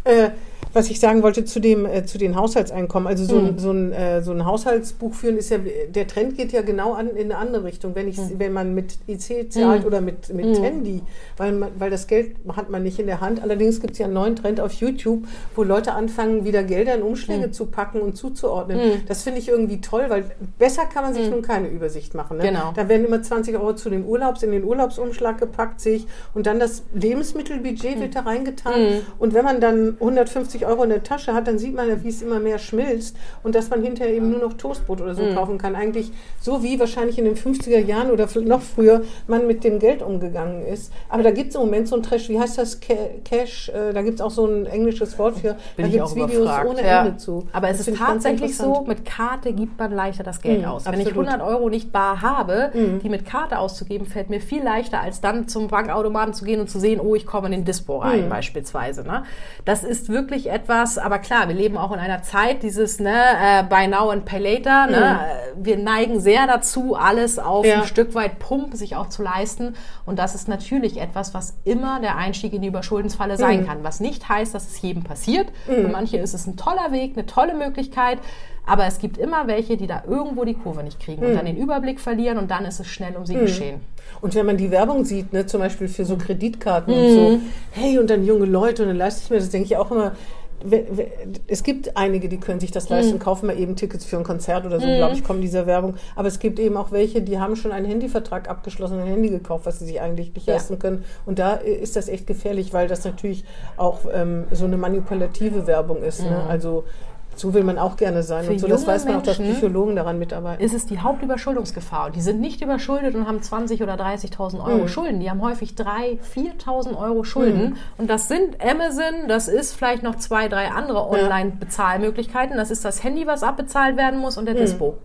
Äh, was ich sagen wollte zu dem äh, zu den Haushaltseinkommen, also so, Mhm. ein, so, ein, äh, so ein Haushaltsbuch führen ist ja der Trend geht ja genau an, in eine andere Richtung, wenn ich Mhm. wenn man mit IC zahlt oder mit mit Handy, weil man, weil das Geld hat man nicht in der Hand. Allerdings gibt es ja einen neuen Trend auf YouTube, wo Leute anfangen wieder Gelder in Umschläge Mhm. zu packen und zuzuordnen. Das finde ich irgendwie toll, weil besser kann man sich nun keine Übersicht machen. Ne? Mhm. Genau. Da werden immer 20 Euro zu dem Urlaubs in den Urlaubsumschlag gepackt, sehe ich, und dann das Lebensmittelbudget Mhm. wird da reingetan. Und wenn man dann 150 Euro in der Tasche hat, dann sieht man wie es immer mehr schmilzt und dass man hinterher eben nur noch Toastbrot oder so Mhm. kaufen kann. Eigentlich so wie wahrscheinlich in den 50er Jahren oder noch früher man mit dem Geld umgegangen ist. Aber da gibt es im Moment so ein Trash, wie heißt das? Ca- Cash, äh, da gibt es auch so ein englisches Wort für. Bin da ich gibt es Videos überfragt. ohne ja. Ende zu. Aber es Das ist ich tatsächlich so, mit Karte gibt man leichter das Geld Mhm, aus. Wenn ich absolut. 100 Euro nicht bar habe, die mit Karte auszugeben, fällt mir viel leichter, als dann zum Bankautomaten zu gehen und zu sehen, oh, ich komme in den Dispo rein Mhm. beispielsweise. Ne? Das ist wirklich etwas, aber klar, wir leben auch in einer Zeit, dieses ne, äh, Buy Now and Pay Later. Ne? Äh, Wir neigen sehr dazu, alles auf Mhm. Ja. ein Stück weit Pump sich auch zu leisten. Und das ist natürlich etwas, was immer der Einstieg in die Überschuldensfalle sein Mhm. kann. Was nicht heißt, dass es jedem passiert. Für manche ist es ein toller Weg, eine tolle Möglichkeit. Aber es gibt immer welche, die da irgendwo die Kurve nicht kriegen und dann den Überblick verlieren und dann ist es schnell um sie geschehen. Und wenn man die Werbung sieht, ne, zum Beispiel für so Kreditkarten und so, hey, und dann junge Leute, und dann leiste ich mir das, denke ich auch immer, es gibt einige, die können sich das leisten, kaufen mal eben Tickets für ein Konzert oder so, glaube ich, kommen dieser Werbung. Aber es gibt eben auch welche, die haben schon einen Handyvertrag abgeschlossen, ein Handy gekauft, was sie sich eigentlich nicht Ja. leisten können. Und da ist das echt gefährlich, weil das natürlich auch ähm, so eine manipulative Werbung ist. Ne? Also so will man auch gerne sein. Für und so, das weiß man auch, dass Menschen Psychologen daran mitarbeiten. ist es die Hauptüberschuldungsgefahr. Und die sind nicht überschuldet und haben 20 oder 30.000 Euro Mhm. Schulden. Die haben häufig 3.000, 4.000 Euro Schulden. Und das sind Amazon, das ist vielleicht noch zwei, drei andere Online-Bezahlmöglichkeiten. Das ist das Handy, was abbezahlt werden muss und der Dispo.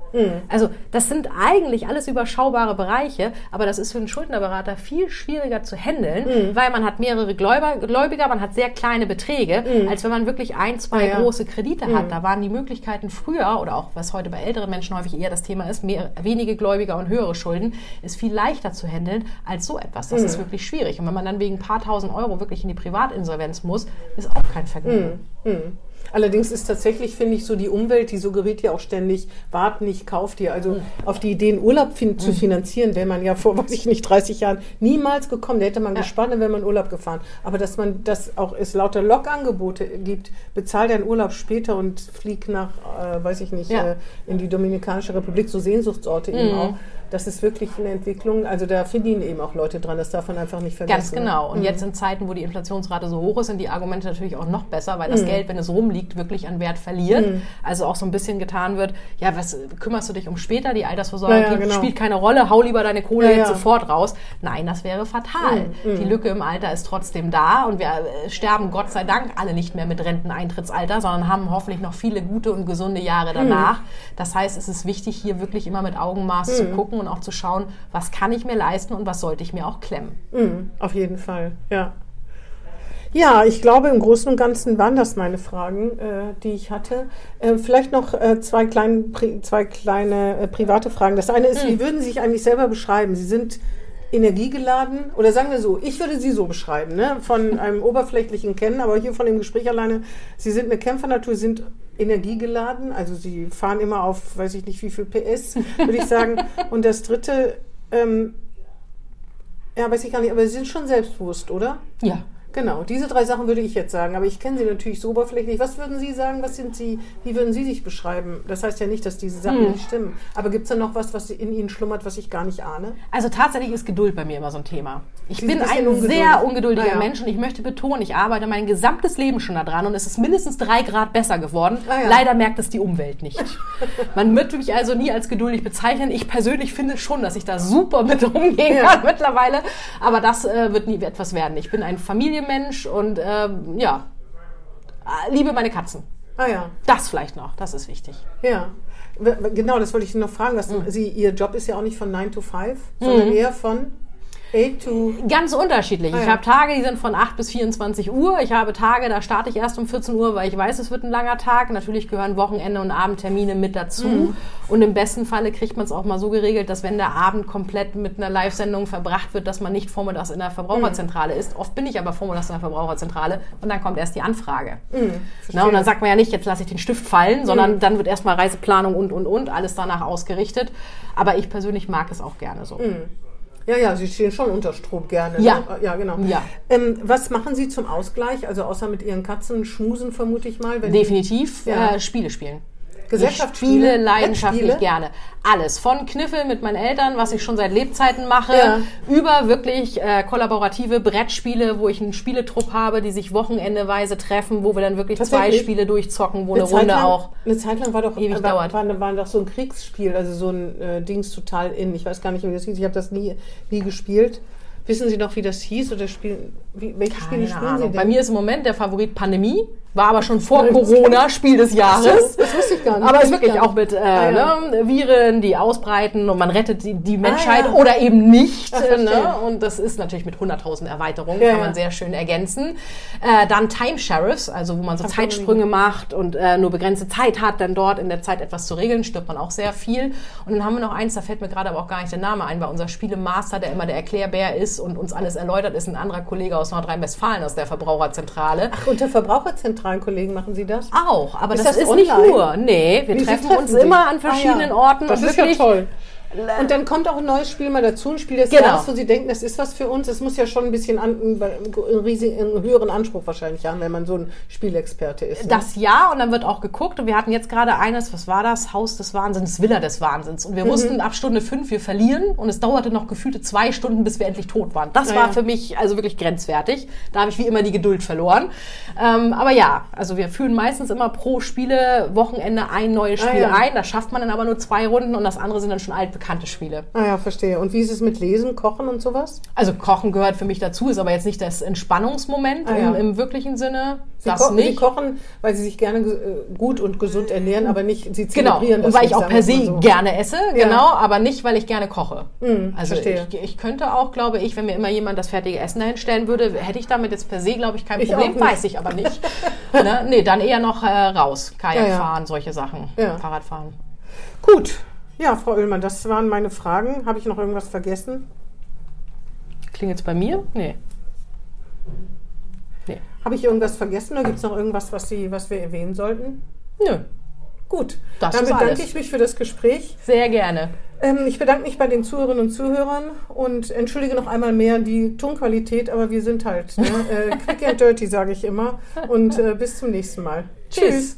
Also das sind eigentlich alles überschaubare Bereiche, aber das ist für einen Schuldnerberater viel schwieriger zu handeln, weil man hat mehrere Gläubiger, man hat sehr kleine Beträge, als wenn man wirklich ein, zwei Ah, ja. große Kredite hat. Da waren die Möglichkeiten früher oder auch was heute bei älteren Menschen häufig eher das Thema ist, mehr, wenige Gläubiger und höhere Schulden, ist viel leichter zu handeln als so etwas. Das ist wirklich schwierig. Und wenn man dann wegen ein paar tausend Euro wirklich in die Privatinsolvenz muss, ist auch kein Vergnügen. Allerdings ist tatsächlich, finde ich, so die Umwelt, die suggeriert ja auch ständig, wart nicht, kauft dir. Also auf die Idee, einen Urlaub fin zu finanzieren, wäre man ja vor, weiß ich nicht, 30 Jahren niemals gekommen. Da hätte man gespannt, wenn man Urlaub gefahren. Aber dass man, dass auch es lauter Logangebote gibt, bezahl deinen Urlaub später und flieg nach, äh, weiß ich nicht, Ja. äh, in die Dominikanische Republik, so Sehnsuchtsorte eben auch. Das ist wirklich eine Entwicklung. Also da verdienen eben auch Leute dran. Das darf man einfach nicht vergessen. Ganz genau. Und jetzt in Zeiten, wo die Inflationsrate so hoch ist, sind die Argumente natürlich auch noch besser, weil das Geld, wenn es rumliegt, wirklich an Wert verliert. Also auch so ein bisschen getan wird, ja, was kümmerst du dich um später? Die Altersvorsorge Ja, ja, genau. spielt keine Rolle, hau lieber deine Kohle Ja, jetzt sofort raus. Nein, das wäre fatal. Die Lücke im Alter ist trotzdem da und wir äh, sterben Gott sei Dank alle nicht mehr mit Renteneintrittsalter, sondern haben hoffentlich noch viele gute und gesunde Jahre danach. Das heißt, es ist wichtig, hier wirklich immer mit Augenmaß zu gucken und auch zu schauen, was kann ich mir leisten und was sollte ich mir auch klemmen. Mhm, auf jeden Fall, ja. Ja, ich glaube, im Großen und Ganzen waren das meine Fragen, äh, die ich hatte. Äh, vielleicht noch äh, zwei, klein, zwei kleine äh, private Fragen. Das eine ist, wie würden Sie sich eigentlich selber beschreiben? Sie sind energiegeladen oder sagen wir so, ich würde Sie so beschreiben, ne? von einem oberflächlichen Kennen, aber hier von dem Gespräch alleine, Sie sind eine Kämpfernatur, sind energiegeladen, also Sie fahren immer auf, weiß ich nicht wie viel PS, würde ich sagen. Und das dritte, ähm, ja, weiß ich gar nicht, aber Sie sind schon selbstbewusst, oder? Ja. Genau, diese drei Sachen würde ich jetzt sagen, aber ich kenne Sie natürlich so oberflächlich. Was würden Sie sagen, was sind Sie, wie würden Sie sich beschreiben? Das heißt ja nicht, dass diese Sachen Hm. nicht stimmen. Aber gibt es da noch was, was in Ihnen schlummert, was ich gar nicht ahne? Also tatsächlich ist Geduld bei mir immer so ein Thema. Ich Sie bin ein ungeduldig. sehr ungeduldiger Ah, ja. Mensch und ich möchte betonen, ich arbeite mein gesamtes Leben schon daran und es ist mindestens drei Grad besser geworden. Ah, ja. Leider merkt es die Umwelt nicht. Man wird mich also nie als geduldig bezeichnen. Ich persönlich finde schon, dass ich da super mit umgehen Ja. kann mittlerweile. Aber das äh, wird nie etwas werden. Ich bin ein Familienmensch und ähm, ja, liebe meine Katzen. Ah ja, Das vielleicht noch, das ist wichtig. ja. Genau, das wollte ich noch fragen. Was, Hm. Sie, Ihr Job ist ja auch nicht von 9 to 5, sondern eher von 8 to... Ganz unterschiedlich. Ah, Ich ja. habe Tage, die sind von 8 bis 24 Uhr. Ich habe Tage, da starte ich erst um 14 Uhr, weil ich weiß, es wird ein langer Tag. Natürlich gehören Wochenende und Abendtermine mit dazu. Mhm. Und im besten Falle kriegt man es auch mal so geregelt, dass wenn der Abend komplett mit einer Live-Sendung verbracht wird, dass man nicht vormittags in der Verbraucherzentrale ist. Oft bin ich aber vormittags in der Verbraucherzentrale und dann kommt erst die Anfrage. Na, und dann sagt man ja nicht, jetzt lasse ich den Stift fallen, sondern dann wird erstmal Reiseplanung und, und, und, alles danach ausgerichtet. Aber ich persönlich mag es auch gerne so. Ja, ja, Sie stehen schon unter Strom gerne. Ja. Ne? Ja, genau. Ja. Ähm, was machen Sie zum Ausgleich? Also außer mit Ihren Katzen schmusen, vermute ich mal. Wenn Definitiv Ja. äh, Spiele spielen. Gesellschaftsspiele, Ich spiele leidenschaftlich Brettspiele? gerne. Alles. Von Kniffel mit meinen Eltern, was ich schon seit Lebzeiten mache, Ja. über wirklich äh, kollaborative Brettspiele, wo ich einen Spieletrupp habe, die sich wochenendeweise treffen, wo wir dann wirklich zwei? Spiele durchzocken, wo Eine eine Runde lang, auch. eine Zeit lang war doch, ewig war, dauert. war, war doch so ein Kriegsspiel, also so ein äh, Dings total in. Ich weiß gar nicht, wie das hieß. Ich habe das nie, nie gespielt. Wissen Sie noch, wie das hieß oder spielen? Wie, welche Spiele Keine spielen Sie denn? Bei mir ist im Moment der Favorit Pandemie. War aber schon vor Corona Spiel des Jahres. das wusste ich gar nicht. Aber es ist wirklich auch mit äh, Ah, ja. ne, Viren, die ausbreiten und man rettet die, die Menschheit ja. oder eben nicht. Ah, verstehe. ne? Und das ist natürlich mit 100.000 Erweiterungen, Ja, kann man sehr schön ergänzen. Äh, dann Time Sheriffs, also wo man so Zeitsprünge macht und äh, nur begrenzte Zeit hat, dann dort in der Zeit etwas zu regeln, stirbt man auch sehr viel. Und dann haben wir noch eins, da fällt mir gerade aber auch gar nicht der Name ein, weil unser Spielemaster, der immer der Erklärbär ist und uns alles erläutert, ist ein anderer Kollege aus Nordrhein-Westfalen aus der Verbraucherzentrale. Ach, unter Verbraucherzentralenkollegen machen Sie das? Auch, aber Ist das, das ist nicht online? nur. Nee, wir Wie, treffen, uns immer an Ah, verschiedenen ja. Orten. Das ist ja toll. Und dann kommt auch ein neues Spiel mal dazu, ein Spiel des Genau. Jahres, wo Sie denken, das ist was für uns. Es muss ja schon ein bisschen an, einen, riesigen, einen höheren Anspruch wahrscheinlich haben, wenn man so ein Spielexperte ist. ne? Das ja, und dann wird auch geguckt. Und wir hatten jetzt gerade eines, was war das? Haus des Wahnsinns, Villa des Wahnsinns. Mhm. Und wir wussten ab Stunde fünf, wir verlieren. Und es dauerte noch gefühlte zwei Stunden, bis wir endlich tot waren. Das Ah, war ja. für mich also wirklich grenzwertig. Da habe ich wie immer die Geduld verloren. Ähm, aber ja, also wir führen meistens immer pro Spiele Wochenende ein neues Ah, Spiel ja. ein. Da schafft man dann aber nur zwei Runden und das andere sind dann schon altbekannte Spiele. Ah ja, verstehe. Und wie ist es mit Lesen, Kochen und sowas? Also Kochen gehört für mich dazu, ist aber jetzt nicht das Entspannungsmoment Ah, ja. im, im wirklichen Sinne. Sie, das ko Sie nicht. kochen, weil Sie sich gerne äh, gut und gesund ernähren, aber nicht, Sie Genau, zelebrieren und das weil nicht, ich auch per se so. gerne esse, Ja. genau, aber nicht, weil ich gerne koche. also verstehe. ich, ich könnte auch, glaube ich, wenn mir immer jemand das fertige Essen dahinstellen würde, hätte ich damit jetzt per se, glaube ich, kein Ich Problem, nicht. weiß ich aber nicht. ne? Nee, dann eher noch äh, raus, Kajak Ja, fahren, solche Sachen, Ja. Fahrradfahren. Gut. Ja, Frau Oehlmann, das waren meine Fragen. Habe ich noch irgendwas vergessen? Klingt jetzt bei mir? Nee. Nee. Habe ich irgendwas vergessen oder gibt es noch irgendwas, was, Sie, was wir erwähnen sollten? Nö, Gut, Das dann bedanke alles. ich mich für das Gespräch. sehr gerne. Ähm, ich bedanke mich bei den Zuhörerinnen und Zuhörern und entschuldige noch einmal mehr die Tonqualität, aber wir sind halt ne? äh, quick and dirty, sage ich immer. Und äh, bis zum nächsten Mal. Tschüss.